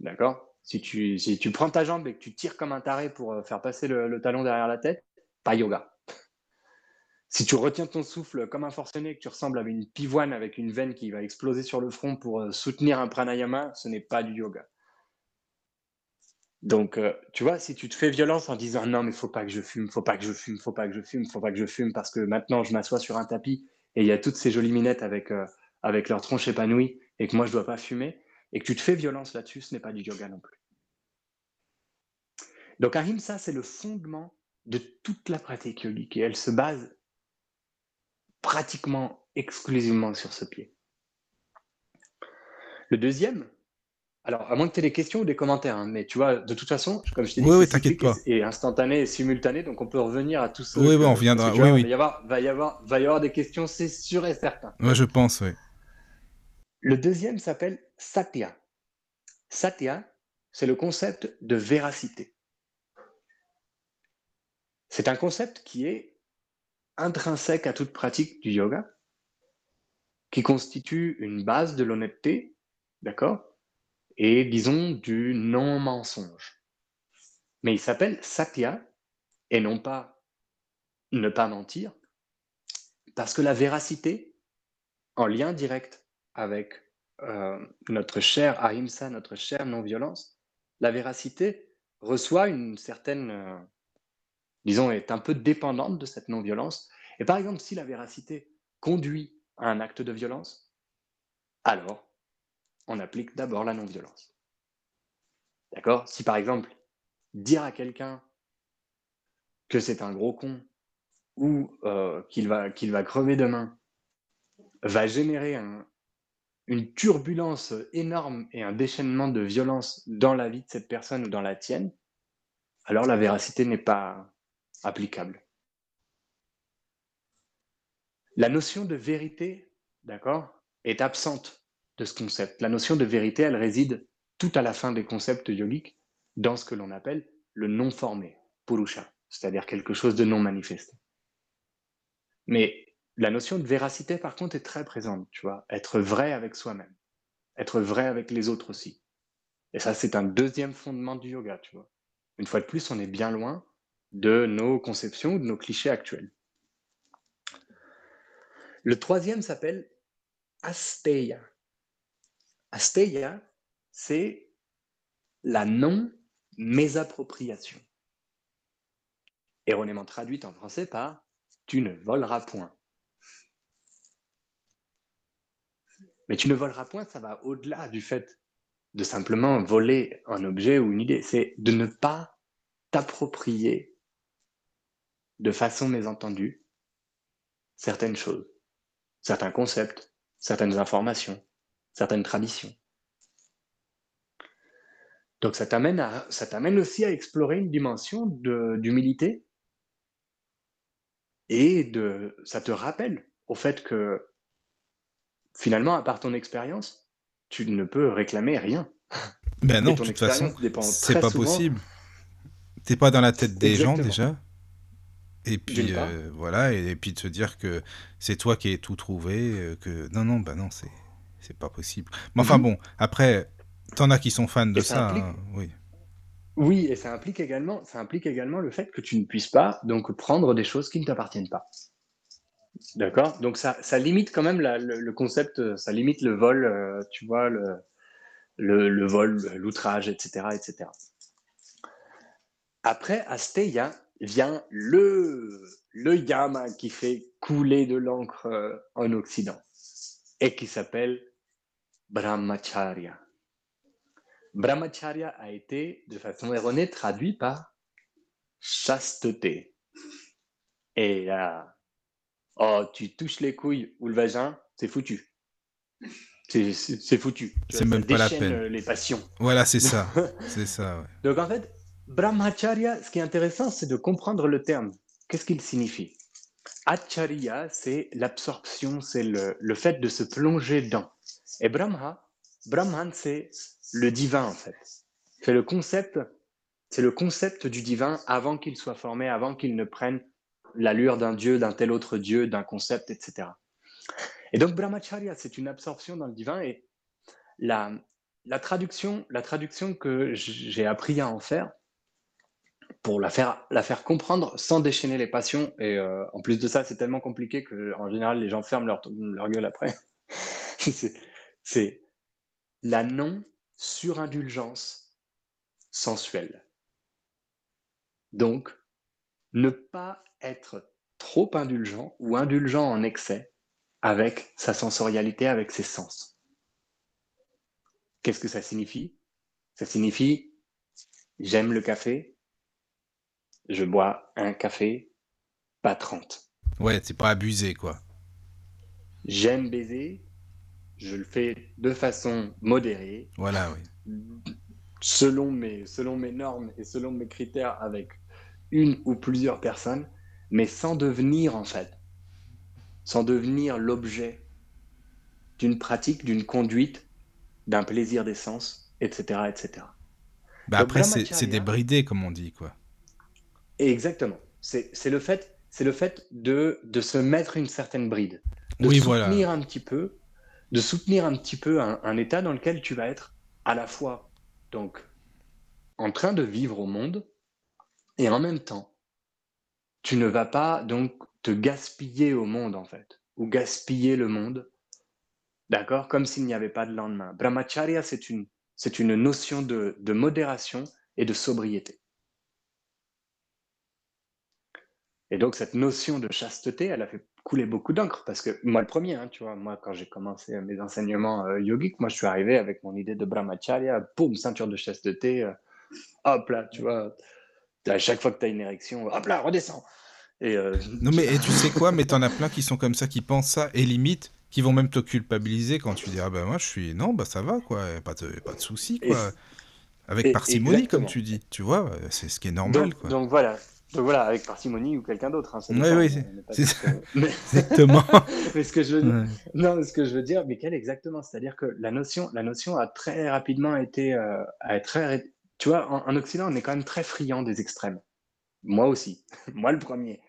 D'accord? Si tu, si tu prends ta jambe et que tu tires comme un taré pour euh, faire passer le, le talon derrière la tête, pas yoga. Si tu retiens ton souffle comme un forcené, que tu ressembles à une pivoine avec une veine qui va exploser sur le front pour euh, soutenir un pranayama, ce n'est pas du yoga. Donc, euh, tu vois, si tu te fais violence en disant non, mais faut pas que je fume, faut pas que je fume, faut pas que je fume, faut pas que je fume, parce que maintenant je m'assois sur un tapis et il y a toutes ces jolies minettes avec, euh, avec leur tronche épanouie et que moi je dois pas fumer, et que tu te fais violence là-dessus, ce n'est pas du yoga non plus. Donc, Ahimsa, c'est le fondement de toute la pratique yogique et elle se base pratiquement exclusivement sur ce pied. Le deuxième, alors à moins que tu aies des questions ou des commentaires, hein, mais tu vois, de toute façon, comme je t'ai dit, Oui, oui, c'est t'inquiète cyclique pas. et, instantané et simultané, donc on peut revenir à tout ça. Oui, oui, on reviendra, oui, oui. Va y avoir, va y avoir, va y avoir des questions, c'est sûr et certain. Ouais, je pense, oui. Le deuxième s'appelle Satya. Satya, c'est le concept de véracité. C'est un concept qui est intrinsèque à toute pratique du yoga, qui constitue une base de l'honnêteté, d'accord Et disons du non-mensonge. Mais il s'appelle Satya, et non pas ne pas mentir, parce que la véracité, en lien direct avec euh, notre cher ahimsa, notre chère non-violence, la véracité reçoit une certaine, euh, disons, est un peu dépendante de cette non-violence. Et par exemple, si la véracité conduit à un acte de violence, alors on applique d'abord la non-violence. D'accord? Si par exemple, dire à quelqu'un que c'est un gros con ou euh, qu'il va, qu'il va crever demain va générer un- une turbulence énorme et un déchaînement de violence dans la vie de cette personne ou dans la tienne, alors la véracité n'est pas applicable. La notion de vérité, d'accord, est absente de ce concept. La notion de vérité, elle réside tout à la fin des concepts yogiques dans ce que l'on appelle le non formé, purusha, c'est-à-dire quelque chose de non manifesté. Mais la notion de véracité, par contre, est très présente, tu vois, être vrai avec soi-même, être vrai avec les autres aussi. Et ça, c'est un deuxième fondement du yoga, tu vois. Une fois de plus, on est bien loin de nos conceptions ou de nos clichés actuels. Le troisième s'appelle asteya. Asteya, c'est la non-mésappropriation. Erronément traduite en français par tu ne voleras point. Mais tu ne voleras point, ça va au-delà du fait de simplement voler un objet ou une idée. C'est de ne pas t'approprier de façon mésentendue certaines choses, certains concepts, certaines informations, certaines traditions. Donc ça t'amène à, ça t'amène aussi à explorer une dimension de- d'humilité et de, ça te rappelle au fait que finalement, à part ton expérience, tu ne peux réclamer rien. Ben non, de toute façon, c'est pas souvent- possible. T'es pas dans la tête des gens déjà. Et puis euh, voilà, et, et puis de se dire que c'est toi qui ai tout trouvé, euh, que non, non, bah non, c'est c'est pas possible. Mais enfin Mhm. bon, après, t'en as qui sont fans de ça ça, implique- hein, oui. Oui, et ça implique également, ça implique également le fait que tu ne puisses pas donc prendre des choses qui ne t'appartiennent pas. D'accord? Donc ça, ça limite quand même la- le, le concept, euh, ça limite le vol, euh, tu vois, le, le, le vol, l'outrage, etc., etc. Après, Asteya vient le, le yama qui fait couler de l'encre euh, en Occident et qui s'appelle Brahmacharya. Brahmacharya a été, de façon erronée, traduit par chasteté. Et là, oh, tu touches les couilles ou le vagin, c'est foutu. C'est- foutu. Tu C'est ça même pas la peine. euh, les passions. Voilà, c'est ça. C'est ça, ouais. Donc en fait, brahmacharya, ce qui est intéressant, c'est de comprendre le terme. Qu'est-ce qu'il signifie? Acharya, c'est l'absorption, c'est le, le fait de se plonger dedans. Et Brahma, Brahman, c'est le divin en fait. C'est le concept, c'est le concept du divin avant qu'il soit formé, avant qu'il ne prenne l'allure d'un dieu, d'un tel autre dieu, d'un concept, etc. Et donc brahmacharya, c'est une absorption dans le divin et la, la traduction, la traduction que j'ai appris à en faire pour la faire, la faire comprendre sans déchaîner les passions. Et euh, en plus de ça, c'est tellement compliqué que en général, les gens ferment leur, leur gueule après. c'est, la non-surindulgence sensuelle. Donc, ne pas être trop indulgent ou indulgent en excès avec sa sensorialité, avec ses sens. Qu'est-ce que ça signifie? Ça signifie j'aime le café, je bois un café, pas 30. Ouais, c'est pas abusé, quoi. J'aime baiser, je le fais de façon modérée, Voilà, oui. selon mes, selon mes normes et selon mes critères avec une ou plusieurs personnes, mais sans devenir en fait, sans devenir l'objet d'une pratique, d'une conduite, d'un plaisir des sens, etc. etc. Bah après, c'est débridé, comme on dit, quoi. Et exactement. C'est le fait, c'est le fait de, de se mettre une certaine bride, de Oui, soutenir voilà. un petit peu, de soutenir un petit peu un, un état dans lequel tu vas être à la fois donc en train de vivre au monde et en même temps tu ne vas pas donc te gaspiller au monde en fait ou gaspiller le monde, d'accord, comme s'il n'y avait pas de lendemain. Brahmacharya c'est une c'est une notion de, de modération et de sobriété. Et donc, cette notion de chasteté, elle a fait couler beaucoup d'encre parce que moi, le premier, hein, tu vois, moi, quand j'ai commencé mes enseignements euh, yogiques, moi, je suis arrivé avec mon idée de brahmacharya, boum, ceinture de chasteté, euh, hop là, tu vois, à chaque fois que tu as une érection, hop là, redescends. Et, euh, Non, mais et tu sais quoi, mais t'en as plein qui sont comme ça, qui pensent ça, et limite, qui vont même te culpabiliser quand tu dis Ah bah moi je suis. Non, bah ça va, quoi, pas de, pas de souci, Et- quoi. Avec parcimonie, comme tu dis, tu vois, c'est ce qui est normal, donc, quoi. donc voilà. Donc voilà, avec parcimonie ou quelqu'un d'autre. Hein, Oui, oui, c'est- ça. euh, mais- Exactement. mais ce que je veux Ouais. Non, ce que je veux dire, Michael, exactement. C'est-à-dire que la notion, la notion a très rapidement été, euh, a très, tu vois, en, en Occident, on est quand même très friand des extrêmes. Moi aussi, moi le premier.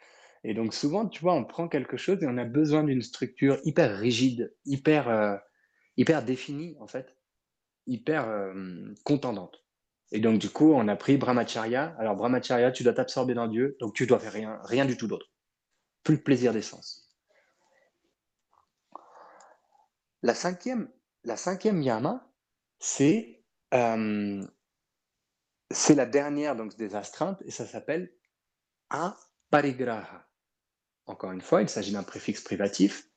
Et donc souvent, tu vois, on prend quelque chose et on a besoin d'une structure hyper rigide, hyper, euh, hyper définie en fait, hyper euh, contendante. Et donc du coup, on a pris Brahmacharya. Alors Brahmacharya, tu dois t'absorber dans Dieu, donc tu dois faire rien, rien du tout d'autre. Plus le plaisir des sens. La cinquième, la cinquième yama, c'est euh, la dernière donc, des astreintes et ça s'appelle aparigraha. Encore une fois, il s'agit d'un préfixe privatif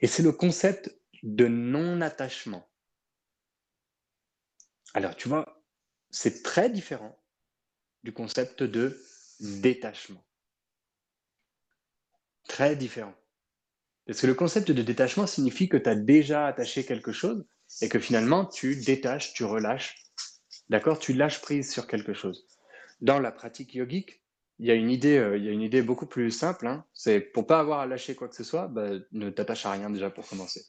et c'est le concept de non-attachement. Alors, tu vois, c'est très différent du concept de détachement. Très différent. Parce que le concept de détachement signifie que tu as déjà attaché quelque chose et que finalement tu détaches, tu relâches, d'accord? Tu lâches prise sur quelque chose. Dans la pratique yogique, il y a une idée, euh, il y a une idée beaucoup plus simple. hein. C'est pour pas avoir à lâcher quoi que ce soit, bah, ne t'attache à rien déjà pour commencer.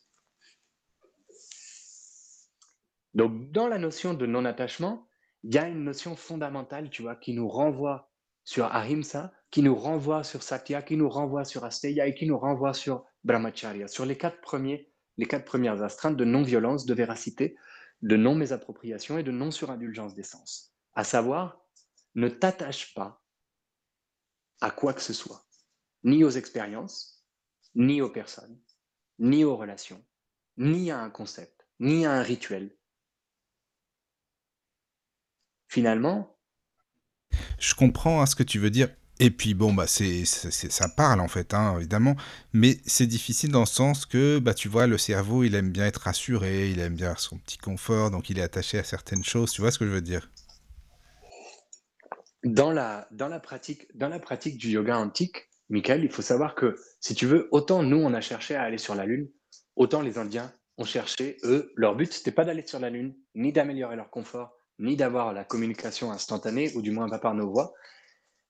Donc, dans la notion de non-attachement, il y a une notion fondamentale, tu vois, qui nous renvoie sur Ahimsa, qui nous renvoie sur Satya, qui nous renvoie sur Asteya et qui nous renvoie sur Brahmacharya, sur les quatre, premiers, les quatre premières astreintes de non-violence, de véracité, de non-mésappropriation et de non-surindulgence des sens. À savoir, ne t'attache pas à quoi que ce soit, ni aux expériences, ni aux personnes, ni aux relations, ni à un concept, ni à un rituel. Finalement, Je comprends hein, ce que tu veux dire. Et puis bon, bah c'est, ça parle en fait, hein, évidemment, mais c'est difficile dans le sens que, bah tu vois, le cerveau, il aime bien être rassuré, il aime bien son petit confort, donc il est attaché à certaines choses, tu vois ce que je veux dire? Dans la, dans la pratique, dans la pratique du yoga antique, Michael, il faut savoir que, si tu veux, autant nous, on a cherché à aller sur la Lune, autant les Indiens ont cherché, eux, leur but, c'était pas d'aller sur la Lune, ni d'améliorer leur confort, ni d'avoir la communication instantanée, ou du moins pas par nos voix.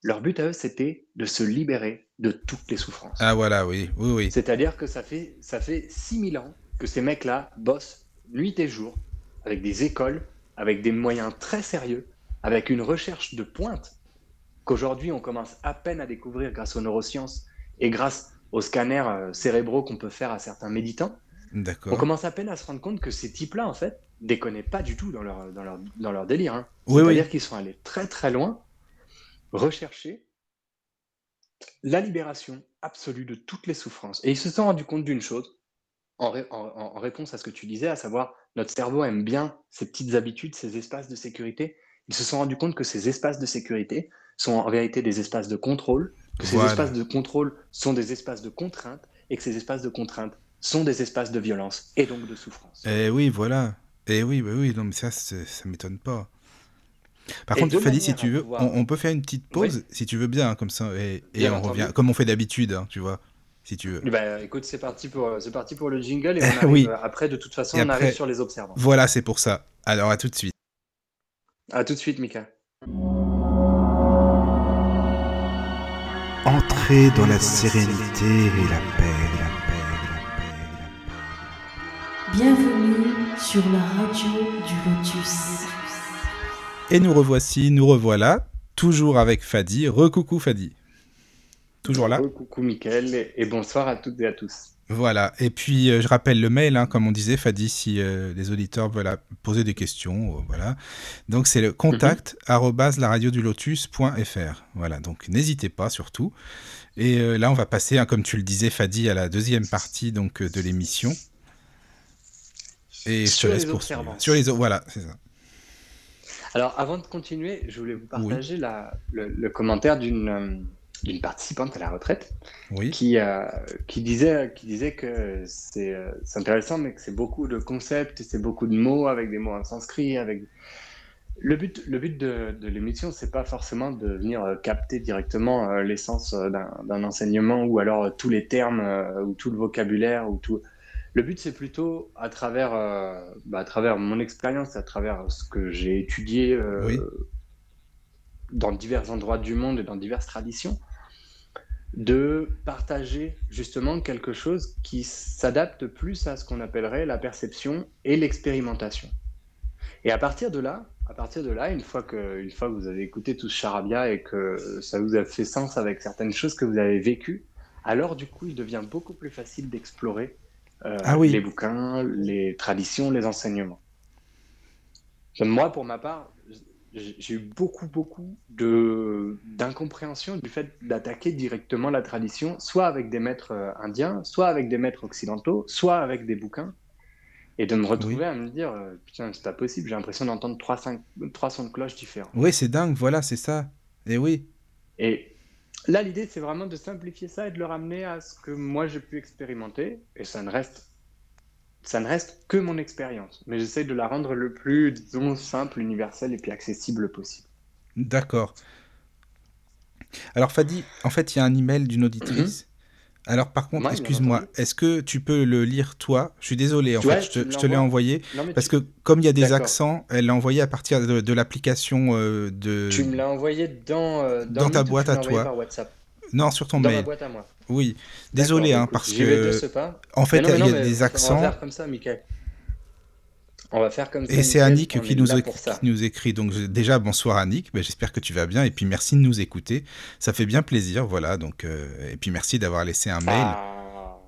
Leur but à eux, c'était de se libérer de toutes les souffrances. Ah voilà, oui, oui, oui. C'est-à-dire que ça fait, ça fait 6000 ans que ces mecs-là bossent nuit et jour, avec des écoles, avec des moyens très sérieux, avec une recherche de pointe qu'aujourd'hui on commence à peine à découvrir grâce aux neurosciences et grâce aux scanners euh, cérébraux qu'on peut faire à certains méditants. On commence à peine à se rendre compte que ces types-là, en fait, déconnaient pas du tout dans leur, dans leur, dans leur délire. hein. Oui, oui. C'est-à-dire qu'ils sont allés très très loin, rechercher la libération absolue de toutes les souffrances. Et ils se sont rendus compte d'une chose, en, ré- en- en- en réponse à ce que tu disais, à savoir notre cerveau aime bien ces petites habitudes, ces espaces de sécurité. Ils se sont rendus compte que ces espaces de sécurité sont en vérité des espaces de contrôle, que ces Voilà. espaces de contrôle sont des espaces de contrainte, et que ces espaces de contrainte sont des espaces de violence et donc de souffrance. Eh oui, voilà. Eh oui, bah oui, non, mais ça, ça m'étonne pas. Par Et contre, Fadi, si tu veux, pouvoir- on, on peut faire une petite pause, si tu veux bien, hein, comme ça, et, et on entendu. revient, comme on fait d'habitude, hein, tu vois, si tu veux. Ben, écoute, c'est parti pour c'est parti pour le jingle et on arrive, oui. euh, après de toute façon Et on après- arrive sur les observants. Voilà, c'est pour ça. Alors, à tout de suite. À tout de suite, Mika. Entrez dans la sérénité et la paix, la paix, la paix, la paix. Bienvenue sur la radio du Lotus. Et nous revoici, nous revoilà, toujours avec Fadi. Recoucou Fadi. Toujours là Coucou Mickaël et, bonsoir à toutes et à tous. Voilà. Et puis, euh, je rappelle le mail, hein, comme on disait, Fadi, si euh, les auditeurs veulent poser des questions. euh, voilà. Donc, c'est le contact arobase laradiodulotus.fr. Voilà. Donc, n'hésitez pas, surtout. Et euh, là, on va passer, hein, comme tu le disais, Fadi, à la deuxième partie donc, euh, de l'émission. Et je te Sur laisse les poursuivre. observances. Sur les... Voilà, c'est ça. Alors avant de continuer, je voulais vous partager la- le, le commentaire d'une euh, d'une participante à la retraite Oui. qui, euh, qui, disait, qui disait que c'est euh, c'est intéressant mais que c'est beaucoup de concepts, c'est beaucoup de mots avec des mots en sanskrit. Avec... Le but, le but de, de l'émission, c'est pas forcément de venir euh, capter directement euh, l'essence euh, d'un d'un enseignement ou alors euh, tous les termes euh, ou tout le vocabulaire ou tout. Le but, c'est plutôt à travers, euh, bah, à travers mon expérience, à travers ce que j'ai étudié euh, Oui. dans divers endroits du monde et dans diverses traditions, de partager justement quelque chose qui s'adapte plus à ce qu'on appellerait la perception et l'expérimentation. Et à partir de là, à partir de là, une fois que, une fois que vous avez écouté tout ce charabia et que ça vous a fait sens avec certaines choses que vous avez vécues, alors du coup, il devient beaucoup plus facile d'explorer Ah oui. les bouquins, les traditions, les enseignements. Moi, pour ma part, j'ai eu beaucoup, beaucoup d'incompréhension du fait d'attaquer directement la tradition, soit avec des maîtres euh, indiens, soit avec des maîtres occidentaux, soit avec des bouquins, et de me retrouver Oui. à me dire, euh, putain, c'est pas possible, j'ai l'impression d'entendre trois, trois sons de cloche différents. Oui, c'est dingue, voilà, c'est ça. Et oui. Et là, l'idée, c'est vraiment de simplifier ça et de le ramener à ce que moi j'ai pu expérimenter, et ça ne reste ça ne reste que mon expérience, mais j'essaie de la rendre le plus, disons, simple, universel et puis accessible possible. D'accord. Alors Fadi, en fait, il y a un email d'une auditrice. Alors par contre. Ouais, excuse-moi, est-ce que tu peux le lire toi? Je suis désolé, en Ouais, fait, je te, me je te l'ai envoyé Non, parce tu, que comme il y a des accents, elle l'a envoyé à partir de, de l'application euh, de. tu me l'as envoyé dans, euh, Dans dans ta boîte à toi. par WhatsApp? Non, sur ton Dans ma mail. boîte à moi. Oui. Désolé, hein, parce que ce pas. en fait, non, il y a des accents. comme ça, Michael. On va faire comme ça. Et c'est Annick qui nous, qui écrit. Donc déjà, bonsoir Annick. Ben, J'espère que tu vas bien. Et puis merci de nous écouter. Ça fait bien plaisir. Voilà. Donc, euh, et puis merci d'avoir laissé un mail. Ah.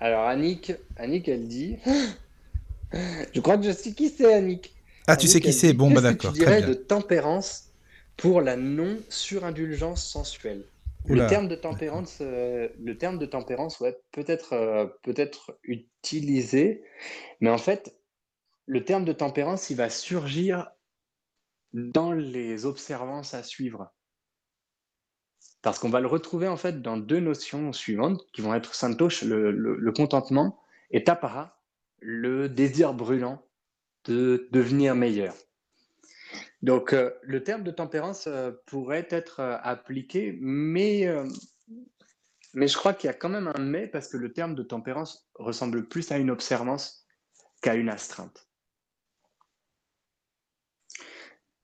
Alors Annick, Annick, elle dit. Je crois que je sais qui c'est, Annick. Ah, tu sais qui c'est Bon, bah d'accord. tu Très dirais bien. de tempérance pour la non-surindulgence sensuelle? Oula. Le terme de tempérance, euh, le terme de tempérance, ouais, peut-être euh, peut-être utilisé, mais en fait, le terme de tempérance, il va surgir dans les observances à suivre. Parce qu'on va le retrouver en fait dans deux notions suivantes qui vont être santosh, le, le- contentement, et tapara, le désir brûlant de devenir meilleur. Donc euh, le terme de tempérance euh, pourrait être euh, appliqué, mais je crois qu'il y a quand même un mais parce que le terme de tempérance ressemble plus à une observance qu'à une astreinte.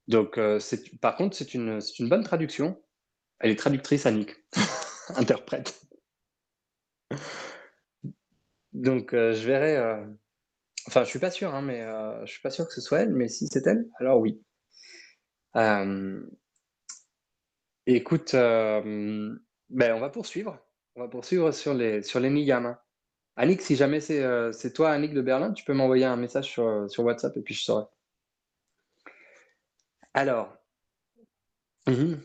Donc, euh, par contre, c'est une, bonne traduction. Elle est traductrice, Annick, interprète. Donc, euh, je verrai. euh, Enfin, je suis pas sûr, hein, mais je suis pas sûr que ce soit elle, mais si c'est elle, alors oui. Écoute, ben, on va poursuivre. On va poursuivre sur les, sur. Annick, si jamais c'est toi, Annick de Berlin, tu peux m'envoyer un message sur, sur WhatsApp et puis je saurai. Alors, mhm.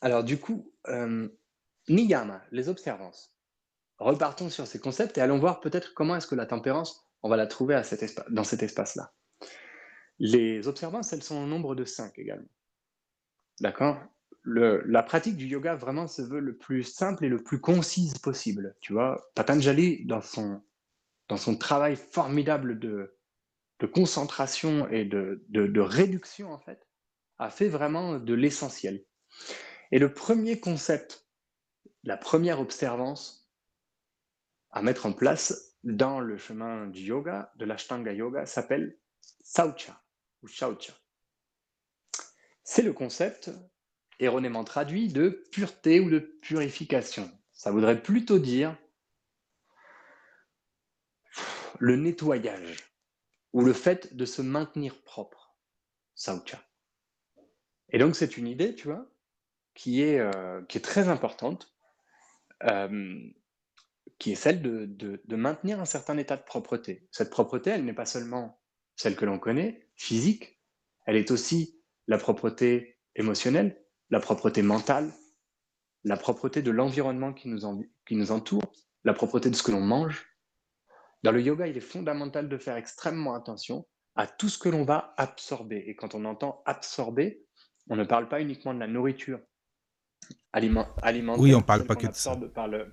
Alors du coup, euh, niyama, les observances. Repartons sur ces concepts et allons voir peut-être comment est-ce que la tempérance, on va la trouver à cet espa- dans cet espace-là. Les observances, elles sont au nombre de cinq également. D'accord? La pratique du yoga vraiment se veut le plus simple et le plus concise possible. Tu vois, Patanjali, dans son, dans son travail formidable de, de concentration et de, de, de réduction, en fait, a fait vraiment de l'essentiel. Et le premier concept, la première observance à mettre en place dans le chemin du yoga, de l'ashtanga yoga, s'appelle saucha ou shaucha. C'est le concept erronément traduit de pureté ou de purification. Ça voudrait plutôt dire le nettoyage ou le fait de se maintenir propre. Saucha. Et donc c'est une idée, tu vois, qui est, euh, qui est très importante, euh, qui est celle de, de- maintenir un certain état de propreté. Cette propreté, elle n'est pas seulement celle que l'on connaît, physique, elle est aussi la propreté émotionnelle, la propreté mentale, la propreté de l'environnement qui qui nous entoure, la propreté de ce que l'on mange. Dans le yoga, il est fondamental de faire extrêmement attention à tout ce que l'on va absorber. Et quand on entend absorber, on ne parle pas uniquement de la nourriture aliment- alimentaire, Oui, on parle pas que de ça.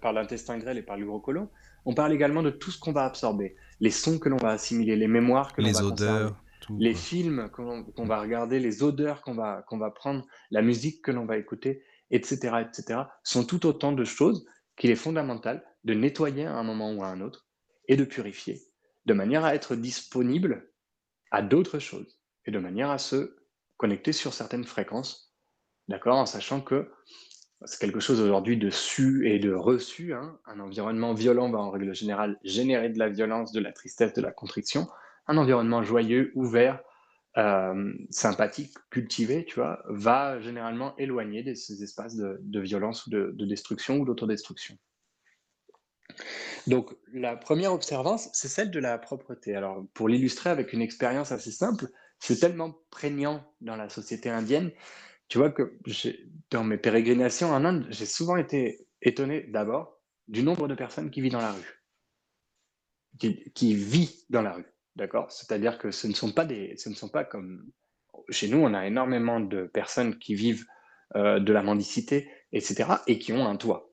par l'intestin grêle et par le gros côlon. On parle également de tout ce qu'on va absorber, les sons que l'on va assimiler, les mémoires que l'on Les va odeurs, tout. les quoi. films qu'on va regarder, les odeurs qu'on va, qu'on va prendre, la musique que l'on va écouter, etc., etc., sont tout autant de choses qu'il est fondamental de nettoyer à un moment ou à un autre et de purifier, de manière à être disponible à d'autres choses et de manière à se connecter sur certaines fréquences, d'accord, en sachant que c'est quelque chose aujourd'hui de su et de reçu. hein. Un environnement violent va en règle générale générer de la violence, de la tristesse, de la contrition. Un environnement joyeux, ouvert, euh, sympathique, cultivé, tu vois, va généralement éloigner de ces espaces de, de violence ou de, de destruction ou d'autodestruction. Donc, la première observance, c'est celle de la propreté. Alors, pour l'illustrer avec une expérience assez simple, c'est tellement prégnant dans la société indienne, tu vois que dans mes pérégrinations en Inde, j'ai souvent été étonné d'abord du nombre de personnes qui vivent dans la rue, qui, qui vit dans la rue, d'accord? C'est-à-dire que ce ne sont pas des, ce ne sont pas comme chez nous, on a énormément de personnes qui vivent euh, de la mendicité, etc., et qui ont un toit.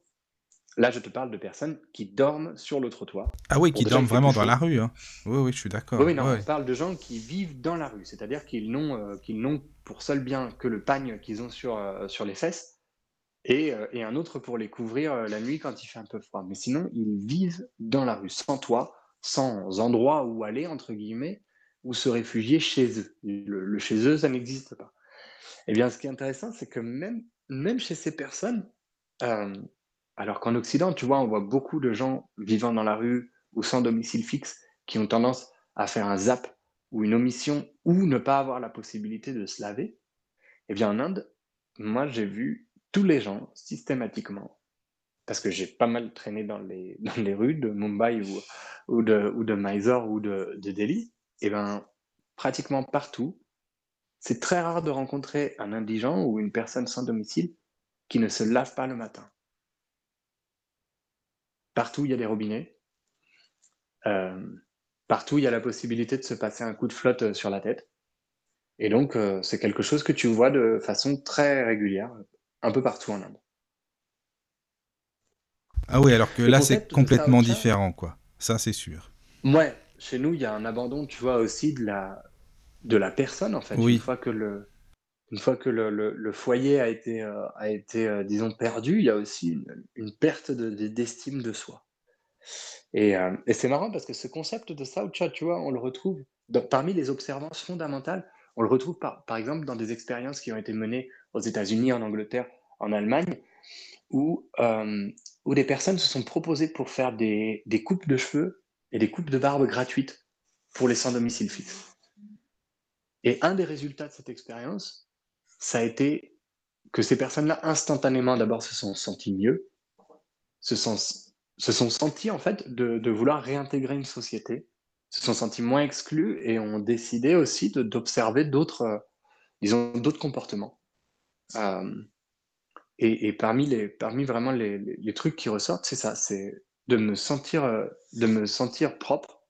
Là, je te parle de personnes qui dorment sur le trottoir. Ah oui, qui dorment vraiment dans la rue. Hein. Oui, oui, je suis d'accord. Oui, non, Ouais. on parle de gens qui vivent dans la rue, c'est-à-dire qu'ils n'ont euh, pour seul bien que le pagne qu'ils ont sur, euh, sur les fesses et, euh, et un autre pour les couvrir la nuit quand il fait un peu froid. Mais sinon, ils vivent dans la rue, sans toit, sans endroit où aller, entre guillemets, ou se réfugier chez eux. Le, le chez eux, ça n'existe pas. Eh bien, ce qui est intéressant, c'est que même, même chez ces personnes, alors qu'en Occident, tu vois, on voit beaucoup de gens vivant dans la rue ou sans domicile fixe qui ont tendance à faire un zap ou une omission ou ne pas avoir la possibilité de se laver. Eh bien, en Inde, moi, j'ai vu tous les gens systématiquement, parce que j'ai pas mal traîné dans les, dans les rues de Mumbai ou, de, ou de Mysore ou de, de Delhi, eh bien, pratiquement partout, c'est très rare de rencontrer un indigent ou une personne sans domicile qui ne se lave pas le matin. Partout, il y a des robinets. Euh, partout, il y a la possibilité de se passer un coup de flotte euh, sur la tête. Et donc, euh, c'est quelque chose que tu vois de façon très régulière, un peu partout en Inde. Ah oui, alors que là, c'est complètement différent, quoi. Ça, c'est sûr. Ouais, chez nous, il y a un abandon, tu vois, aussi de la, de la personne, en fait. Oui. Une fois que le, une fois que le, foyer a été, euh, a été euh, disons, perdu, il y a aussi une, perte de- de- d'estime de soi. Et, euh, et c'est marrant parce que ce concept de Saucha, tu vois, on le retrouve parmi les observances fondamentales. On le retrouve par, par exemple dans des expériences qui ont été menées aux États-Unis, en Angleterre, en Allemagne, où, où des personnes se sont proposées pour faire des, des coupes de cheveux et des coupes de barbe gratuites pour les sans domicile fixe. Et un des résultats de cette expérience, ça a été que ces personnes-là, instantanément, d'abord, se sont senties mieux, se sont, se sont senties, en fait, de, vouloir réintégrer une société, se sont senties moins exclues et ont décidé aussi d'observer d'autres, euh, disons, d'autres comportements. Euh, et, parmi, les, parmi vraiment les trucs qui ressortent, c'est ça, c'est de me sentir, euh, de me sentir propre.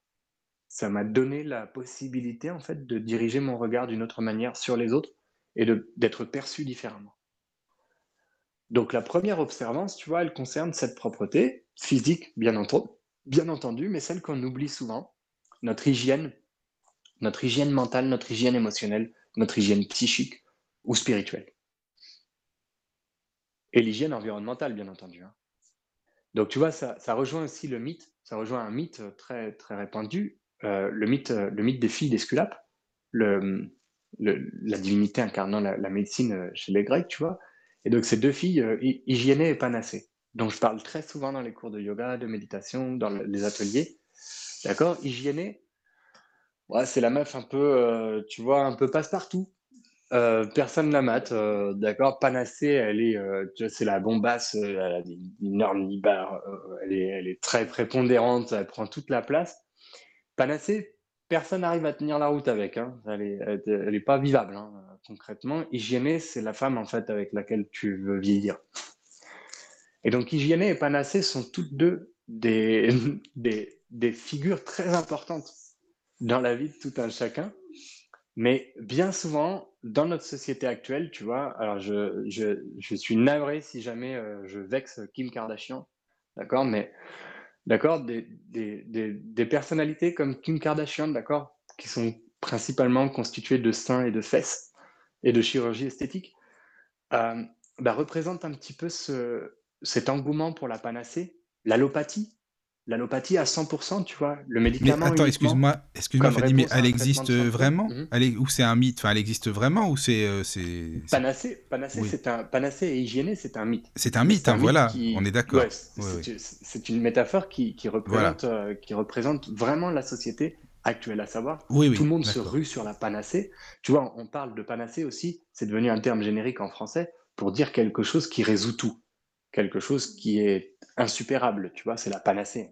Ça m'a donné la possibilité, en fait, de diriger mon regard d'une autre manière sur les autres et d'être perçu différemment. Donc la première observance, tu vois, elle concerne cette propreté physique, bien entendu, bien entendu, mais celle qu'on oublie souvent, notre hygiène, notre hygiène mentale, notre hygiène émotionnelle, notre hygiène psychique ou spirituelle. Et l'hygiène environnementale, bien entendu. hein. Donc tu vois, ça, rejoint aussi le mythe, ça rejoint un mythe très, très répandu, euh, le, mythe, des filles d'Esculape, la divinité incarnant la, médecine euh, chez les Grecs, tu vois. Et donc ces deux filles, euh, hy- hygiénées et panacées, dont je parle très souvent dans les cours de yoga, de méditation, dans le- les ateliers. D'accord? Hygiénée, c'est la meuf un peu, euh, tu vois, un peu passe-partout. Personne la mate, d'accord? Panacée, elle est, c'est la bombasse, elle a euh, elle est, elle est très prépondérante, elle prend toute la place. Panacée, personne n'arrive à tenir la route avec, hein. Elle est, elle, est- pas vivable, hein, concrètement. Hygiénée, c'est la femme en fait avec laquelle tu veux vieillir. Et donc Hygiénée et Panacée sont toutes deux des, figures très importantes dans la vie de tout un chacun. Mais bien souvent, dans notre société actuelle, tu vois, alors je suis navré si jamais euh, je vexe Kim Kardashian, d'accord, mais d'accord, des, des, des, personnalités comme Kim Kardashian, d'accord, qui sont principalement constituées de seins et de fesses et de chirurgie esthétique, euh, bah, représentent un petit peu ce, cet engouement pour la panacée, l'allopathie, l'allopathie à 100%, tu vois, le Mais médicament attends, uniquement. excuse-moi, excuse-moi, Fadi, mais elle existe vraiment? Elle est... Ou c'est un mythe? Enfin, elle existe vraiment ou c'est. euh, Panacée, panacée, Oui. c'est un, panacée et hygiéné, c'est un mythe. C'est un Mais mythe, un hein, mythe voilà, qui- on est d'accord. Ouais, c'est Ouais, c'est- c'est une métaphore qui, qui représente, euh, qui représente vraiment la société actuelle, à savoir Oui, oui. tout le monde se rue sur la panacée. Tu vois, on parle de panacée aussi, c'est devenu un terme générique en français pour dire quelque chose qui résout tout, quelque chose qui est insupérable, tu vois, c'est la panacée.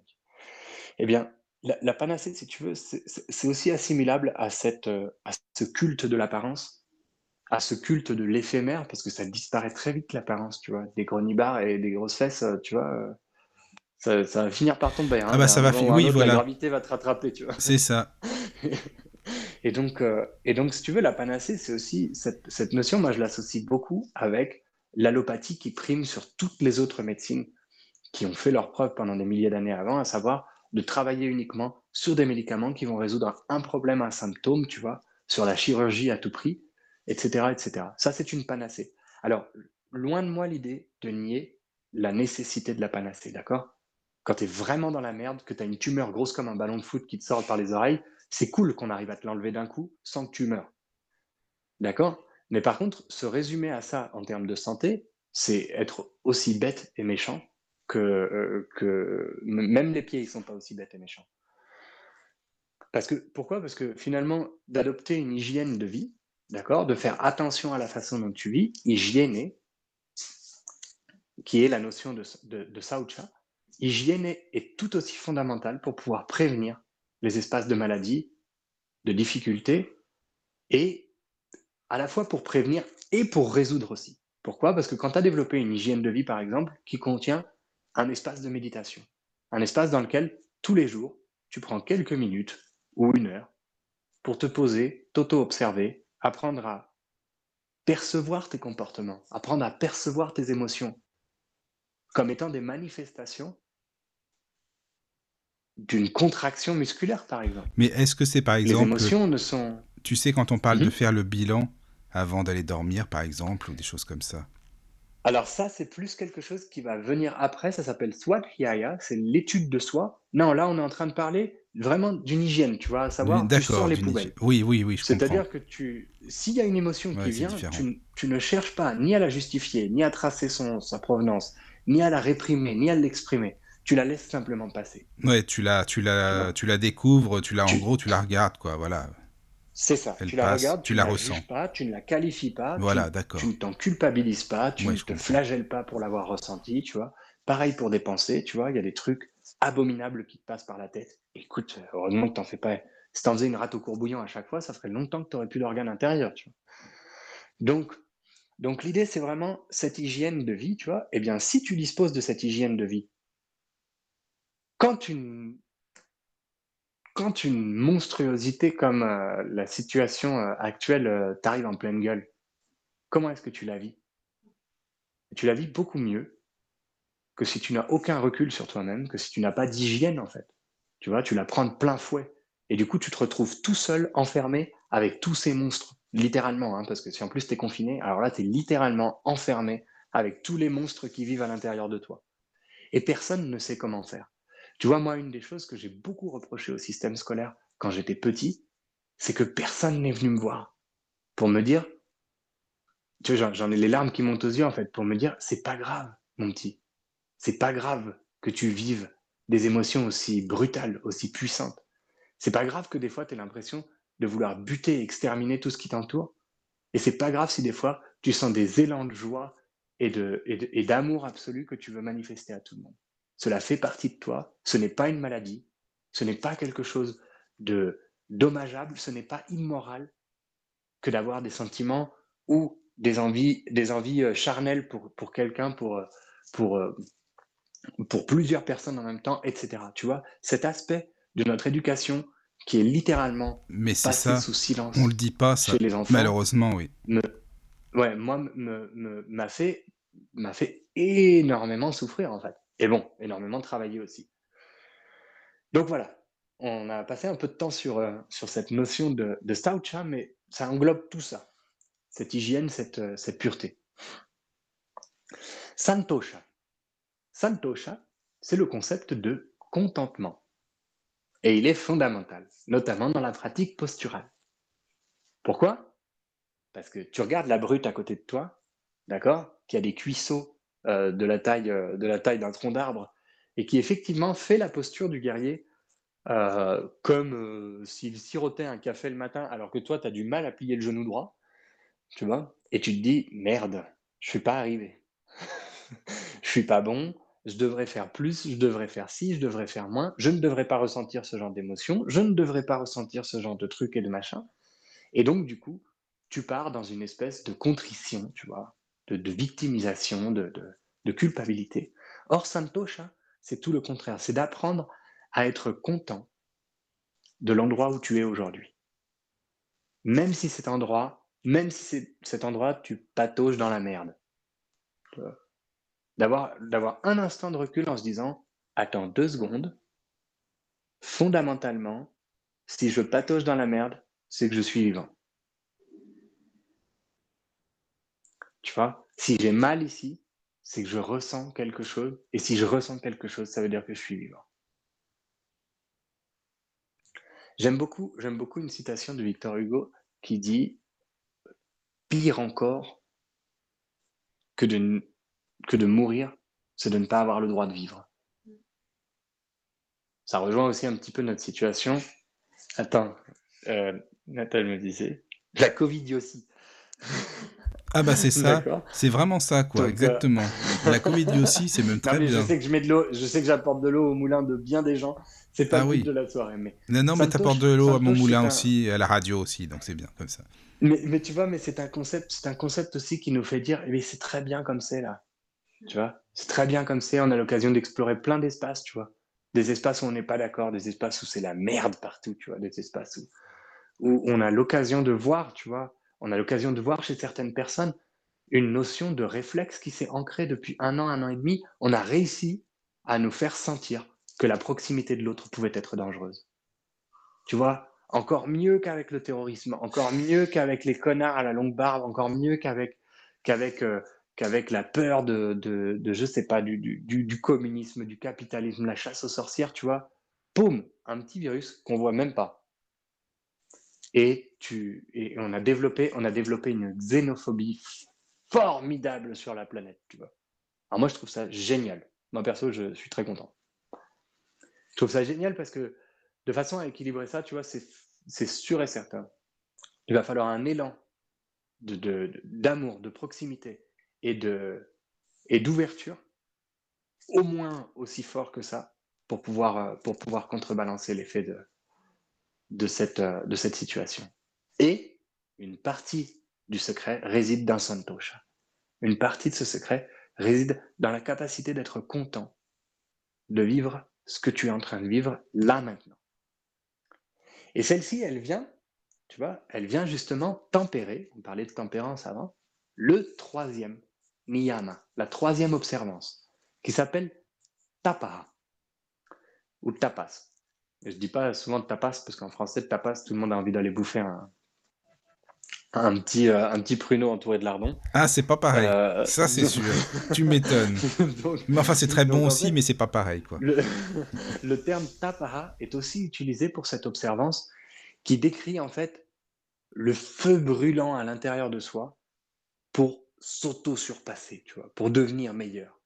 Eh bien, la, la panacée, si tu veux, c'est aussi assimilable à, cette, euh, à ce culte de l'apparence, à ce culte de l'éphémère, parce que ça disparaît très vite l'apparence, tu vois. Des gros nibards et des grosses fesses, euh, tu vois, euh, ça, ça va finir par tomber. hein. Ah bah, ça va moment fi- ou un oui, autre, voilà. La gravité va te rattraper, tu vois. C'est ça. et, donc, euh, et donc, si tu veux, la panacée, c'est aussi cette, cette notion, moi je l'associe beaucoup avec l'allopathie qui prime sur toutes les autres médecines qui ont fait leur preuve pendant des milliers d'années avant, à savoir de travailler uniquement sur des médicaments qui vont résoudre un problème, un symptôme, tu vois, sur la chirurgie à tout prix, etc. etc. Ça, c'est une panacée. Alors, loin de moi l'idée de nier la nécessité de la panacée, d'accord? Quand tu es vraiment dans la merde, que tu as une tumeur grosse comme un ballon de foot qui te sort par les oreilles, c'est cool qu'on arrive à te l'enlever d'un coup sans que tu meurs. D'accord? Mais par contre, se résumer à ça en termes de santé, c'est être aussi bête et méchant que, euh, même les pieds, ils sont pas aussi bêtes et méchants. Parce que, pourquoi? Parce que finalement, d'adopter une hygiène de vie, d'accord, de faire attention à la façon dont tu vis, hygiène, qui est la notion de, de, de Saucha, est tout aussi fondamentale pour pouvoir prévenir les espaces de maladie, de difficultés, et à la fois pour prévenir et pour résoudre aussi. Pourquoi? Parce que quand tu as développé une hygiène de vie, par exemple, qui contient un espace de méditation, un espace dans lequel tous les jours, tu prends quelques minutes ou une heure pour te poser, t'auto-observer, apprendre à percevoir tes comportements, apprendre à percevoir tes émotions, comme étant des manifestations d'une contraction musculaire, par exemple. Mais est-ce que c'est par Les exemple, émotions ne sont... tu sais, quand on parle de Mhm. faire le bilan avant d'aller dormir, par exemple, ou des choses comme ça? Alors ça, c'est plus quelque chose qui va venir après, ça s'appelle Swadhyaya, c'est l'étude de soi. Non, là, on est en train de parler vraiment d'une hygiène, tu vois, à savoir, tu sors les poubelles. Oui, oui, oui. C'est-à-dire que tu, s'il y a une émotion Ouais, qui vient, tu, tu ne cherches pas ni à la justifier, ni à tracer son, sa provenance, ni à la réprimer, ni à l'exprimer. Tu la laisses simplement passer. Ouais, tu la, tu la, tu la découvres, tu la, en gros, tu la regardes, quoi. Voilà, C'est ça. Elle tu la regardes, tu tu la ne la ressens. pas, tu ne la qualifies pas, tu- voilà, d'accord. tu ne t'en culpabilises pas, tu Ouais, ne te comprends. flagelles pas pour l'avoir ressenti, tu vois. Pareil pour des pensées, tu vois, il y a des trucs abominables qui te passent par la tête. Écoute, heureusement que t'en fais pas. Si t'en faisais une rate au courbouillon à chaque fois, ça ferait longtemps que tu n'aurais plus d'organes intérieurs, tu vois. Donc, donc l'idée, c'est vraiment cette hygiène de vie, tu vois. Eh bien, si tu disposes de cette hygiène de vie, quand une, quand une monstruosité comme euh, la situation euh, actuelle euh, t'arrive en pleine gueule, comment est-ce que tu la vis? Tu la vis beaucoup mieux que si tu n'as aucun recul sur toi-même, que si tu n'as pas d'hygiène en fait. Tu vois, tu la prends de plein fouet. Et du coup, tu te retrouves tout seul, enfermé avec tous ces monstres, littéralement, hein, parce que si en plus tu es confiné, alors là, tu es littéralement enfermé avec tous les monstres qui vivent à l'intérieur de toi. Et personne ne sait comment faire. Tu vois, moi, une des choses que j'ai beaucoup reproché au système scolaire quand j'étais petit, c'est que personne n'est venu me voir pour me dire, tu vois, j'en- ai les larmes qui montent aux yeux en fait, pour me dire, c'est pas grave, mon petit, c'est pas grave que tu vives des émotions aussi brutales, aussi puissantes. C'est pas grave que des fois tu aies l'impression de vouloir buter exterminer tout ce qui t'entoure. Et c'est pas grave si des fois tu sens des élans de joie et d'amour absolu que tu veux manifester à tout le monde. Cela fait partie de toi. Ce n'est pas une maladie. Ce n'est pas quelque chose de dommageable. Ce n'est pas immoral que d'avoir des sentiments ou des envies, des envies euh, charnelles pour, pour quelqu'un, pour, euh, pour, euh, pour plusieurs personnes en même temps, etc. Tu vois, cet aspect de notre éducation qui est littéralement Mais passé ça, sous silence on le dit pas, ça. chez les enfants, Malheureusement, oui. me, ouais, moi, me, me- m'a fait, m'a fait énormément souffrir, en fait. Et bon, énormément travailler aussi. Donc voilà, on a passé un peu de temps sur, euh, sur cette notion de, de Staucha, mais ça englobe tout ça. Cette hygiène, cette, euh, cette pureté. Santosha. Santosha, c'est le concept de contentement. Et il est fondamental, notamment dans la pratique posturale. Pourquoi? Parce que tu regardes la brute à côté de toi, d'accord? Qui a des cuisseaux euh, de la taille, euh, de la taille d'un tronc d'arbre et qui effectivement fait la posture du guerrier euh, comme s'il sirotait un café le matin alors que toi, tu as du mal à plier le genou droit, tu vois Et tu te dis, merde, je suis pas arrivé. je suis pas bon, je devrais faire plus, je devrais faire ci, je devrais faire moins, je ne devrais pas ressentir ce genre d'émotion, je ne devrais pas ressentir ce genre de trucs et de machin. Et donc, du coup, tu pars dans une espèce de contrition, tu vois, de, victimisation, de- de culpabilité. Or, Santosha, c'est tout le contraire, c'est d'apprendre à être content de l'endroit où tu es aujourd'hui. Même si cet endroit, même si cet endroit, tu patauges dans la merde. D'avoir, d'avoir un instant de recul en se disant, attends deux secondes, fondamentalement, si je patauge dans la merde, c'est que je suis vivant. Tu vois, si j'ai mal ici, c'est que je ressens quelque chose. Et si je ressens quelque chose, ça veut dire que je suis vivant. J'aime beaucoup, une citation de Victor Hugo qui dit Pire encore que de, n- que de mourir, c'est de ne pas avoir le droit de vivre. Ça rejoint aussi un petit peu notre situation. Attends, euh, Nathalie me disait la Covid aussi. Ah bah c'est ça, c'est vraiment ça, quoi, Donc, euh, exactement. La Covid aussi, c'est même très mais bien. je sais que je mets de l'eau, je sais que j'apporte de l'eau au moulin de bien des gens. C'est pas Ah le oui. de la soirée, mais Non, non, mais t'apportes de l'eau à mon moulin un- aussi, à la radio aussi, donc c'est bien comme ça. Mais, mais tu vois, mais c'est un concept, c'est un concept aussi qui nous fait dire, eh bien, c'est très bien comme c'est là. Tu vois, c'est très bien comme c'est. On a l'occasion d'explorer plein d'espaces, tu vois. Des espaces où on n'est pas d'accord, des espaces où c'est la merde partout, tu vois, des espaces où, où on a l'occasion de voir, tu vois. On a l'occasion de voir chez certaines personnes une notion de réflexe qui s'est ancrée depuis un an, un an et demi. On a réussi à nous faire sentir que la proximité de l'autre pouvait être dangereuse. Tu vois, encore mieux qu'avec le terrorisme, encore mieux qu'avec les connards à la longue barbe, encore mieux qu'avec euh, la peur de, de, de, je sais pas, du, du, du, communisme, du capitalisme, la chasse aux sorcières, tu vois. Boum, un petit virus qu'on voit même pas. Et, tu, et on, a développé, on a développé une xénophobie formidable sur la planète, tu vois. Alors moi, je trouve ça génial. Moi, perso, je suis très content. Je trouve ça génial parce que de façon à équilibrer ça, tu vois, c'est sûr et certain. Il va falloir un élan d'amour, de, de, de, proximité et de et d'ouverture, au moins aussi fort que ça, pour pouvoir, pour pouvoir contrebalancer l'effet de, de, cette, de cette situation. Et une partie du secret réside dans Santosha. Une partie de ce secret réside dans la capacité d'être content de vivre ce que tu es en train de vivre là maintenant. Et celle-ci, elle vient, tu vois, elle vient justement tempérer, on parlait de tempérance avant, le troisième niyama, la troisième observance, qui s'appelle tapaha ou tapas. Je dis pas souvent tapas parce qu'en français, tapas, tout le monde a envie d'aller bouffer un, un petit, euh, un petit pruneau entouré de lardons. Ah, c'est pas pareil. Euh, ça, c'est sûr. tu m'étonnes. mais enfin, c'est très bon aussi, mais c'est pas pareil. Quoi. Le, le terme tapara est aussi utilisé pour cette observance qui décrit en fait le feu brûlant à l'intérieur de soi pour s'auto-surpasser, tu vois, pour devenir meilleur,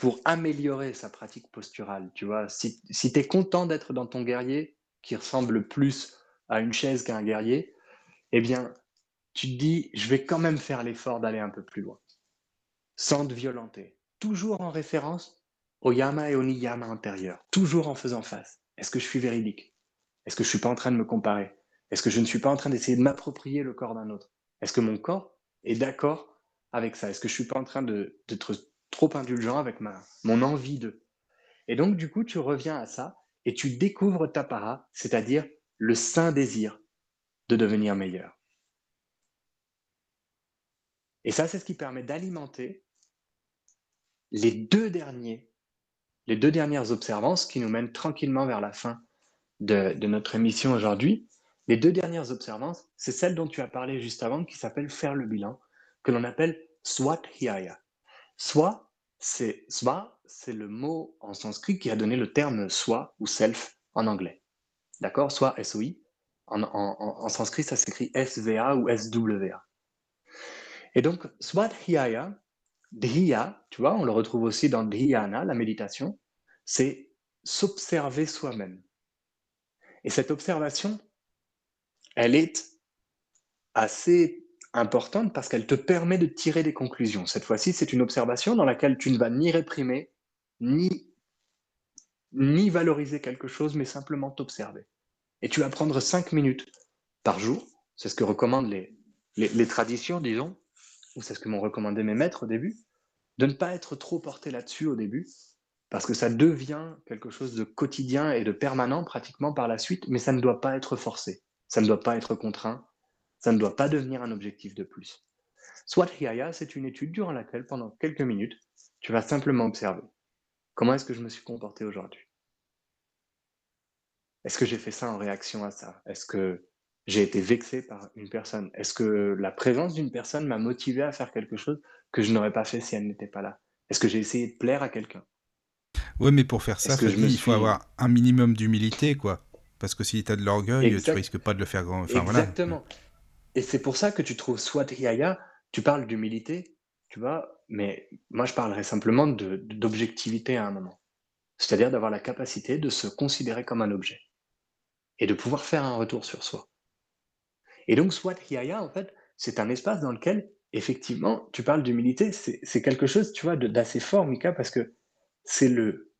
pour améliorer sa pratique posturale, tu vois. Si, tu es content d'être dans ton guerrier, qui ressemble plus à une chaise qu'à un guerrier, eh bien, tu te dis, je vais quand même faire l'effort d'aller un peu plus loin, sans te violenter, toujours en référence au yama et au niyama intérieur, toujours en faisant face. Est-ce que je suis véridique? Est-ce que je suis pas en train de me comparer? Est-ce que je ne suis pas en train d'essayer de m'approprier le corps d'un autre? Est-ce que mon corps est d'accord avec ça? Est-ce que je suis pas en train d'être trop indulgent avec ma, mon envie de Et donc, du coup, tu reviens à ça et tu découvres ta para, c'est-à-dire le saint désir de devenir meilleur. Et ça, c'est ce qui permet d'alimenter les deux derniers, les deux dernières observances qui nous mènent tranquillement vers la fin de, notre émission aujourd'hui. Les deux dernières observances, c'est celle dont tu as parlé juste avant, qui s'appelle faire le bilan, que l'on appelle swat Soit, c'est c'est le mot en sanskrit qui a donné le terme soi ou self en anglais. D'accord? Soit SOI, en, sanskrit, ça s'écrit SVA ou SWA. Et donc, Swadhyaya, Dhya, tu vois, on le retrouve aussi dans Dhyana, la méditation, c'est s'observer soi-même. Et cette observation, elle est assez importante parce qu'elle te permet de tirer des conclusions. Cette fois-ci, c'est une observation dans laquelle tu ne vas ni réprimer, ni, ni valoriser quelque chose, mais simplement t'observer. Et tu vas prendre 5 minutes par jour, c'est ce que recommandent les, les, traditions, disons, ou c'est ce que m'ont recommandé mes maîtres au début, de ne pas être trop porté là-dessus au début, parce que ça devient quelque chose de quotidien et de permanent pratiquement par la suite, mais ça ne doit pas être forcé, ça ne doit pas être contraint, ça ne doit pas devenir un objectif de plus. Swadhyaya, c'est une étude durant laquelle, pendant quelques minutes, tu vas simplement observer comment est-ce que je me suis comporté aujourd'hui? Est-ce que j'ai fait ça en réaction à ça? Est-ce que j'ai été vexé par une personne? Est-ce que la présence d'une personne m'a motivé à faire quelque chose que je n'aurais pas fait si elle n'était pas là? Est-ce que j'ai essayé de plaire à quelqu'un? Oui, mais pour faire ça, il faut avoir un minimum d'humilité, quoi. Parce que si tu as de l'orgueil, tu risques pas de le faire grand. Enfin, Exactement. Et c'est pour ça que tu trouves soit Yaya, tu parles d'humilité, tu vois, mais moi je parlerais simplement d'objectivité à un moment. C'est-à-dire d'avoir la capacité de se considérer comme un objet et de pouvoir faire un retour sur soi. Et donc, Swat Hyaya, en fait, c'est un espace dans lequel, effectivement, tu parles d'humilité, c'est quelque chose, tu vois, d'assez fort, Mika, parce que c'est le,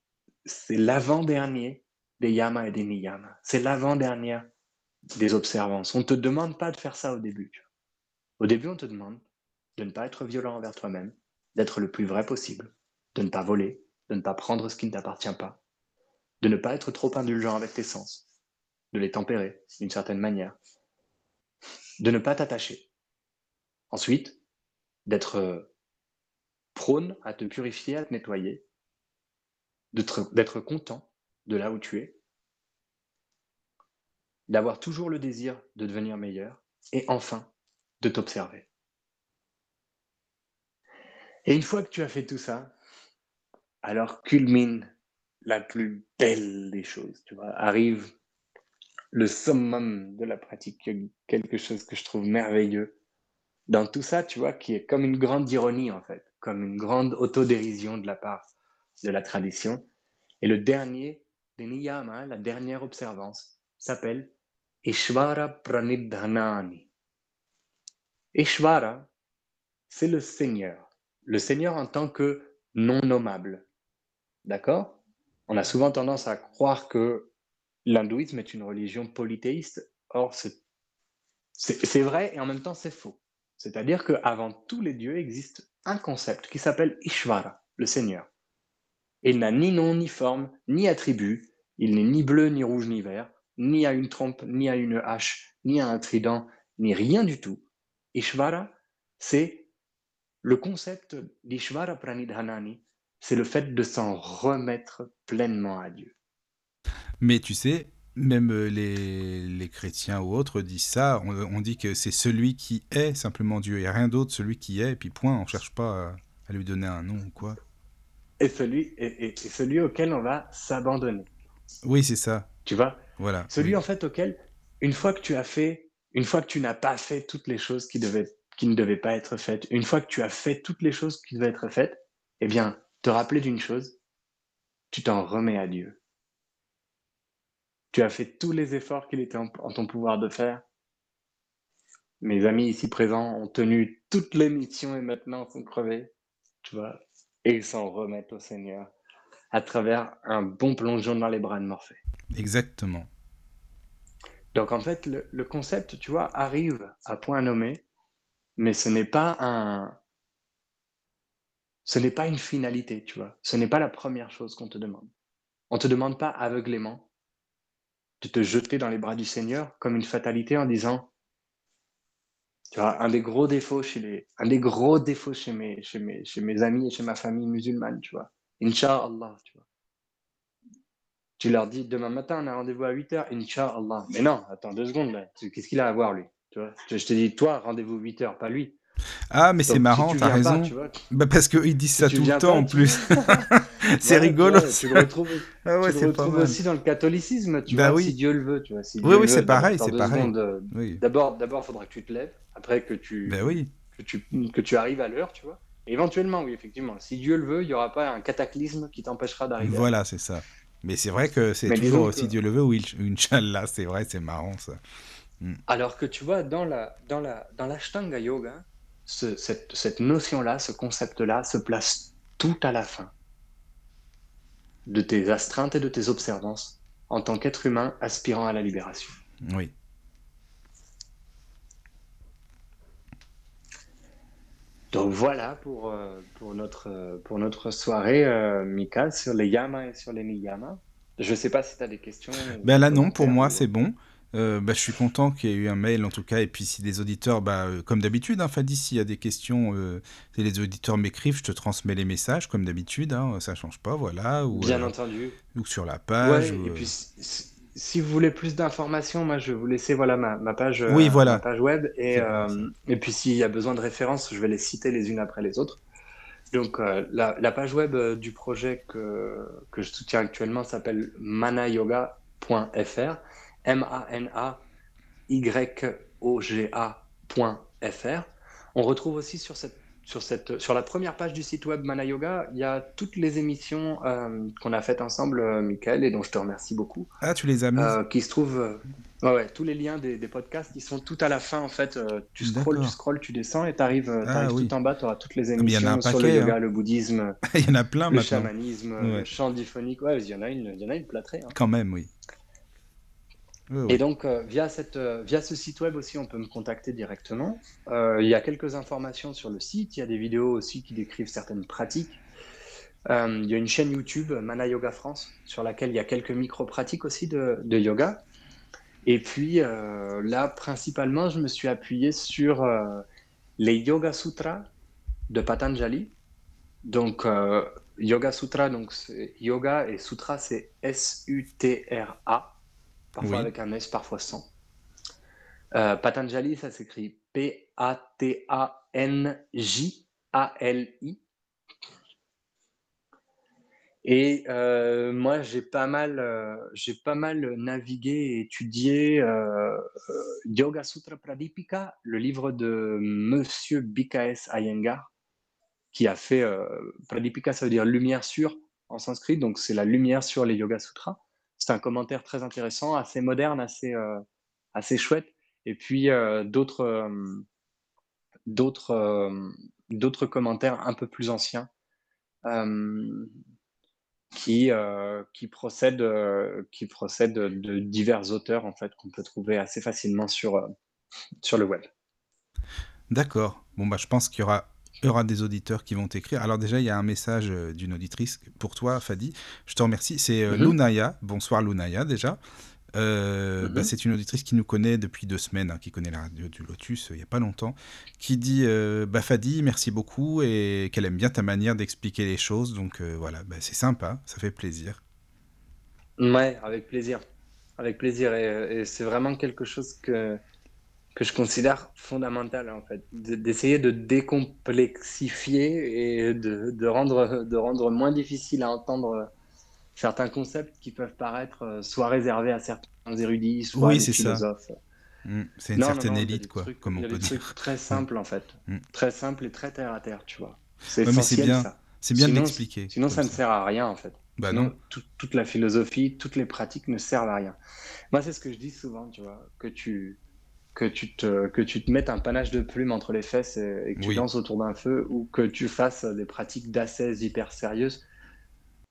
c'est l'avant-dernier des yama et des niyama. C'est l'avant-dernière des observances. On ne te demande pas de faire ça au début. Au début, on te demande de ne pas être violent envers toi-même, d'être le plus vrai possible, de ne pas voler, de ne pas prendre ce qui ne t'appartient pas, de ne pas être trop indulgent avec tes sens, de les tempérer d'une certaine manière, de ne pas t'attacher. Ensuite, d'être euh, prône à te purifier, à te nettoyer, d'être d'être content de là où tu es, d'avoir toujours le désir de devenir meilleur et enfin de t'observer. Et une fois que tu as fait tout ça, alors culmine la plus belle des choses, tu vois, arrive le summum de la pratique quelque chose que je trouve merveilleux. Dans tout ça, tu vois, qui est comme une grande ironie en fait, comme une grande autodérision de la part de la tradition. Et le dernier des niyama, la dernière observance, s'appelle Ishvara Pranidhanani. Ishvara, c'est le Seigneur. Le Seigneur en tant que non nommable. D'accord? On a souvent tendance à croire que l'hindouisme est une religion polythéiste. Or, c'est vrai et en même temps c'est faux. C'est-à-dire qu'avant tous les dieux existe un concept qui s'appelle Ishvara, le Seigneur. Il n'a ni nom, ni forme, ni attribut. Il n'est ni bleu, ni rouge, ni vert, ni à une trompe, ni à une hache, ni à un trident, ni rien du tout. Ishvara, c'est le concept d'Ishvara Pranidhanani, c'est le fait de s'en remettre pleinement à Dieu. Mais tu sais, même les, les chrétiens ou autres disent ça. On, on dit que c'est celui qui est simplement Dieu. Il n'y a rien d'autre, celui qui est, et puis point. On ne cherche pas à, à, lui donner un nom ou quoi. Et celui, et, et, celui auquel on va s'abandonner. Oui, c'est ça. Tu vois? Voilà. Celui oui. en fait auquel, une fois que tu as fait, une fois que tu n'as pas fait toutes les choses qui, devaient, qui ne devaient pas être faites, une fois que tu as fait toutes les choses qui devaient être faites, eh bien, te rappeler d'une chose, tu t'en remets à Dieu. Tu as fait tous les efforts qu'il était en, en, ton pouvoir de faire. Mes amis ici présents ont tenu toutes les missions et maintenant sont crevés, tu vois, et ils s'en remettent au Seigneur à travers un bon plongeon dans les bras de Morphée. Exactement. Donc en fait, le, le, concept, tu vois, arrive à point nommé, mais ce n'est pas un, ce n'est pas une finalité, tu vois. Ce n'est pas la première chose qu'on te demande. On te demande pas aveuglément de te jeter dans les bras du Seigneur comme une fatalité en disant, tu vois, un des gros défauts chez les, un des gros défauts chez mes, chez mes, chez mes amis et chez ma famille musulmane, tu vois. Inch'Allah, tu vois. Tu leur dis, demain matin, on a rendez-vous à 8 heures, Inch'Allah. Mais non, attends deux secondes, là. Qu'est-ce qu'il a à voir, lui? Tu vois? Je te dis, toi, rendez-vous 8 heures, pas lui. Ah, mais c'est marrant, si t'as raison. Pas, bah parce qu'ils disent si ça tout le temps pas, en plus. c'est ouais, rigolo. Ouais, tu le retrouves, ah ouais, tu le retrouves aussi dans le catholicisme, tu bah vois, oui. si Dieu le veut. Tu vois, si oui, oui, c'est pareil, c'est pareil. Secondes, oui. D'abord, d'abord, il faudra que tu te lèves, après que tu, bah oui. que tu, que tu arrives à l'heure, tu vois. Éventuellement, oui, effectivement, si Dieu le veut, il n'y aura pas un cataclysme qui t'empêchera d'arriver. Voilà, c'est ça. Mais c'est vrai que c'est toujours aussi que... Dieu le veut ou Inch'Allah, c'est vrai, c'est marrant ça. Mm. Alors que tu vois, dans la dans la dans l'Ashtanga Yoga, ce, cette, cette notion-là, ce concept-là se place tout à la fin de tes astreintes et de tes observances en tant qu'être humain aspirant à la libération. Oui. Donc voilà pour, euh, pour, notre, pour notre soirée, euh, Mika, sur les yamas et sur les niyamas. Je ne sais pas si tu as des questions. Ben là, non, pour moi, c'est bon. Euh, bah, je suis content qu'il y ait eu un mail en tout cas. Et puis si des auditeurs, bah, euh, comme d'habitude, hein, Fadi, s'il y a des questions, euh, si les auditeurs m'écrivent, je te transmets les messages comme d'habitude. Hein, ça change pas, voilà. Ou, Bien entendu. Ou sur la page. Ouais, ou, et puis si, vous voulez plus d'informations, moi je vais vous laisser voilà ma, ma page. Oui, voilà. Ma page web et et puis s'il y a besoin de références, je vais les citer les unes après les autres. Donc la, la, page web du projet que que je soutiens actuellement s'appelle manayoga.fr. M-A-N-A-Y-O-G-A.fr. On retrouve aussi sur, cette, sur, cette, sur la première page du site web Mana Yoga, il y a toutes les émissions euh, qu'on a faites ensemble, euh, Michael, et dont je te remercie beaucoup. Ah, tu les as mis euh, Qui se trouvent. Ouais, ouais, tous les liens des, des, podcasts, ils sont tout à la fin en fait. tu scrolls, tu scrolls, tu descends et tu arrives, ah, oui. tout en bas, tu auras toutes les émissions il y en a un sur le yoga, hein. le bouddhisme, il y en a plein le maintenant. chamanisme, ouais. le chant diphonique. Ouais, il y en a une, il y en a une plâtrée. Hein. Quand même, oui. Oui, oui. Et donc, euh, via, cette, euh, via ce site web aussi, on peut me contacter directement. Euh, il y a quelques informations sur le site. Il y a des vidéos aussi qui décrivent certaines pratiques. Il y a une chaîne YouTube, Mana Yoga France, sur laquelle il y a quelques micro-pratiques aussi de, de, yoga. Et puis, là, principalement, je me suis appuyé sur les Yoga Sutras de Patanjali. Donc, Yoga Sutra, donc c'est yoga et sutra, c'est S-U-T-R-A, parfois Oui. avec un S, parfois sans. Euh, Patanjali, ça s'écrit P-A-T-A-N-J-A-L-I. Et euh, moi, j'ai pas mal, euh, j'ai pas mal navigué et étudié Yoga Sutra Pradipika, le livre de Monsieur BKS Iyengar, qui a fait Pradipika, ça veut dire lumière sur en sanskrit, donc c'est la lumière sur les Yoga Sutras. C'est un commentaire très intéressant, assez moderne, assez, euh, chouette. Et puis euh, d'autres, euh, d'autres, commentaires un peu plus anciens. qui, euh, de divers auteurs en fait qu'on peut trouver assez facilement sur, sur le web. D'accord. Bon, bah, je pense qu'il y aura, il y aura des auditeurs qui vont t'écrire. Alors, déjà, il y a un message euh, d'une auditrice pour toi, Fadi. Je te remercie. C'est euh, Mhm. Lunaya. Bonsoir, Lunaya, déjà. Euh, bah, Mhm. c'est une auditrice qui nous connaît depuis deux semaines, hein, qui connaît la radio du Lotus euh, il n'y a pas longtemps, qui dit euh, bah, Fadi, merci beaucoup et qu'elle aime bien ta manière d'expliquer les choses. Donc voilà, bah, c'est sympa, ça fait plaisir. Ouais, avec plaisir. Avec plaisir. Et, et c'est vraiment quelque chose que, que je considère fondamental, en fait. D'essayer de décomplexifier et de, de rendre, de rendre moins difficile à entendre certains concepts qui peuvent paraître euh, soit réservés à certains érudits, soit à des ça. philosophes. Mm, c'est une Non, certaine non, élite, quoi, trucs- comme on peut des trucs dire. très simples, en fait. Mm. Très simples et très terre à terre, tu vois. C'est Ouais, essentiel, bien. ça. C'est bien de Sinon, l'expliquer. Sinon, ça ne sert à rien, en fait. Bah Sinon, non. tout- toute la philosophie, toutes les pratiques ne servent à rien. Moi, c'est ce que je dis souvent, tu vois, que tu, que tu te, que tu te mettes un panache de plumes entre les fesses et, et que tu Oui. danses autour d'un feu, ou que tu fasses des pratiques d'ascèse hyper sérieuses,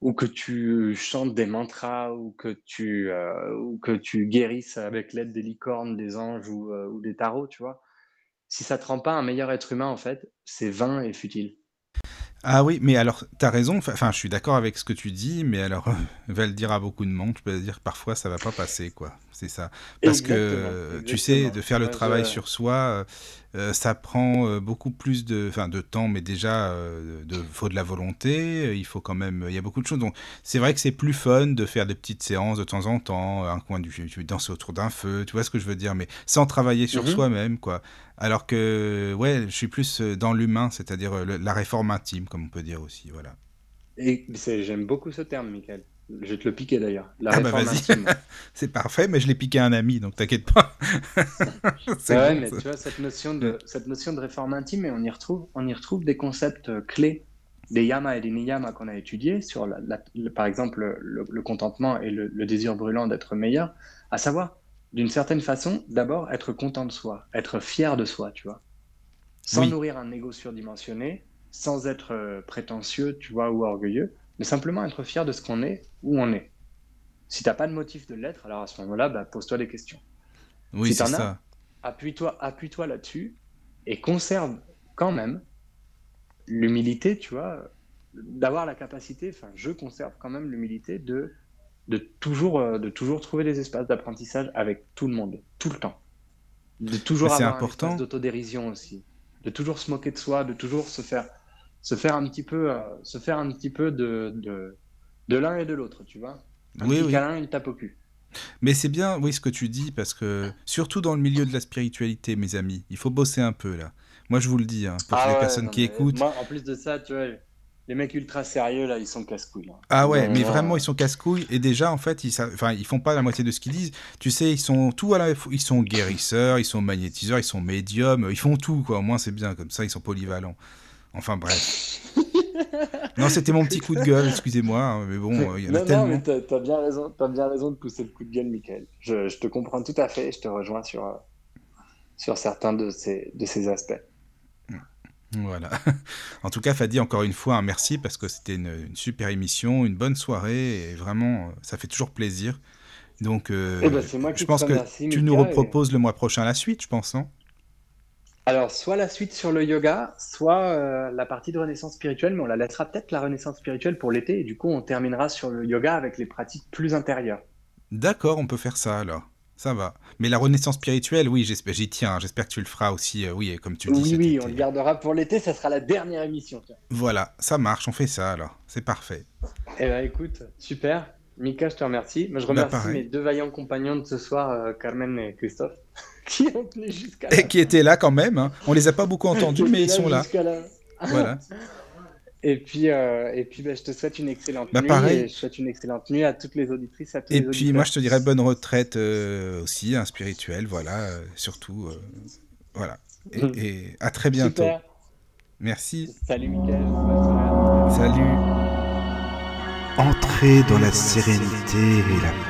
ou que tu chantes des mantras, ou que tu, euh, ou que tu guérisses avec l'aide des licornes, des anges ou, euh, ou des tarots, tu vois. Si ça te rend pas un meilleur être humain, en fait, c'est vain et futile. Ah oui, mais alors, t'as raison, enfin, je suis d'accord avec ce que tu dis, mais alors, va le dire à beaucoup de monde, je peux dire que parfois ça va pas passer, quoi. C'est ça. Parce que, Exactement, euh, tu sais, de faire le travail sur soi, euh, euh, ça prend euh, beaucoup plus de, enfin, de temps, mais déjà, euh, de, faut de la volonté, euh, il faut quand même, il y a beaucoup de choses. Donc, c'est vrai que c'est plus fun de faire des petites séances de temps en temps, un coin du, tu danses autour d'un feu, tu vois ce que je veux dire, mais sans travailler sur Mhm. soi-même, quoi. Alors que, ouais, je suis plus euh, dans l'humain, c'est-à-dire euh, la réforme intime, comme on peut dire aussi, voilà. Et j'aime beaucoup ce terme, Michael. Je vais te le piquer d'ailleurs. Ah bah vas-y. C'est parfait, mais je l'ai piqué à un ami, donc t'inquiète pas. C'est Ouais, bon, mais ça. tu vois, cette notion de, cette notion de réforme intime, et on y retrouve, on y retrouve des concepts clés des yamas et des niyamas qu'on a étudiés sur, la, la- le- par exemple, le, le contentement et le, le désir brûlant d'être meilleur, à savoir, d'une certaine façon, d'abord être content de soi, être fier de soi, tu vois, sans Oui. nourrir un ego surdimensionné, sans être euh, prétentieux, tu vois, ou orgueilleux, mais simplement être fier de ce qu'on est, où on est. Si t'as pas de motif de l'être, alors à ce moment-là, bah, pose-toi des questions Oui, si c'est ça. appuie-toi, appuie-toi là-dessus et conserve quand même l'humilité, tu vois, d'avoir la capacité, enfin, je conserve quand même l'humilité de, de, toujours, euh, de toujours trouver des espaces d'apprentissage avec tout le monde, tout le temps. De toujours avoir un important. espace d'autodérision aussi. De toujours se moquer de soi, de toujours se faire, se faire un petit peu, euh, se faire un petit peu de, de, de l'un et de l'autre, tu vois. Un Oui, petit oui. câlin, une tape au cul. Mais c'est bien, oui, ce que tu dis, parce que surtout dans le milieu de la spiritualité, mes amis, il faut bosser un peu là. Moi, je vous le dis, hein, pour Ah les ouais, personnes non, qui écoutent. Moi, en plus de ça, tu vois, les mecs ultra sérieux, là, ils sont casse-couilles. hein. Ah ouais, mais vraiment- vraiment, ils sont casse-couilles. Et déjà, en fait, ils, enfin, ils font pas la moitié de ce qu'ils disent. Tu sais, ils sont tout à la fois. Ils sont guérisseurs, ils sont magnétiseurs, ils sont médiums. Ils font tout, quoi. Au moins, c'est bien. Comme ça, ils sont polyvalents. Enfin, bref. non, c'était mon petit coup de gueule, excusez-moi. hein, Mais bon, euh, il y en a non, tellement. non, mais t'as bien raison, t'as bien raison de pousser le coup de gueule, Michael. Je, je te comprends tout à fait, je te rejoins sur, euh, sur certains de ces, de ces aspects. Voilà. En tout cas, Fadi, encore une fois, un merci parce que c'était une, une super émission, une bonne soirée et vraiment, euh, ça fait toujours plaisir. Donc, euh, Eh ben, je pense que tu nous et- reproposes le mois prochain la suite, je pense, non Alors, soit la suite sur le yoga, soit euh, la partie de renaissance spirituelle, mais on la laissera peut-être la renaissance spirituelle pour l'été, et du coup, on terminera sur le yoga avec les pratiques plus intérieures. D'accord, on peut faire ça alors. ça va. Mais la renaissance spirituelle, oui, j'espère, j'y tiens. J'espère que tu le feras aussi. euh, oui, comme tu le dis. Oui, oui, été. on le gardera pour l'été, ça sera la dernière émission. Voilà, ça marche, on fait ça alors. C'est parfait. Eh ben écoute, super. Mika, je te remercie. Moi, je Bah, remercie mes deux vaillants compagnons de ce soir, euh, Carmen et Christophe, qui ont tenu jusqu'à Et qui étaient là quand même. hein. On les a pas beaucoup entendus, mais ils sont là. Voilà. Et puis, euh, et puis bah, je te souhaite une excellente Bah, nuit. pareil. Et je souhaite une excellente nuit à toutes les auditrices, à tous Et les puis moi, je te dirais bonne retraite euh, aussi, un spirituel, voilà, euh, surtout. euh, voilà. Et, Mhm. et à très bientôt. Super. Merci. Salut. Salut. Entrez dans la sérénité et la paix, la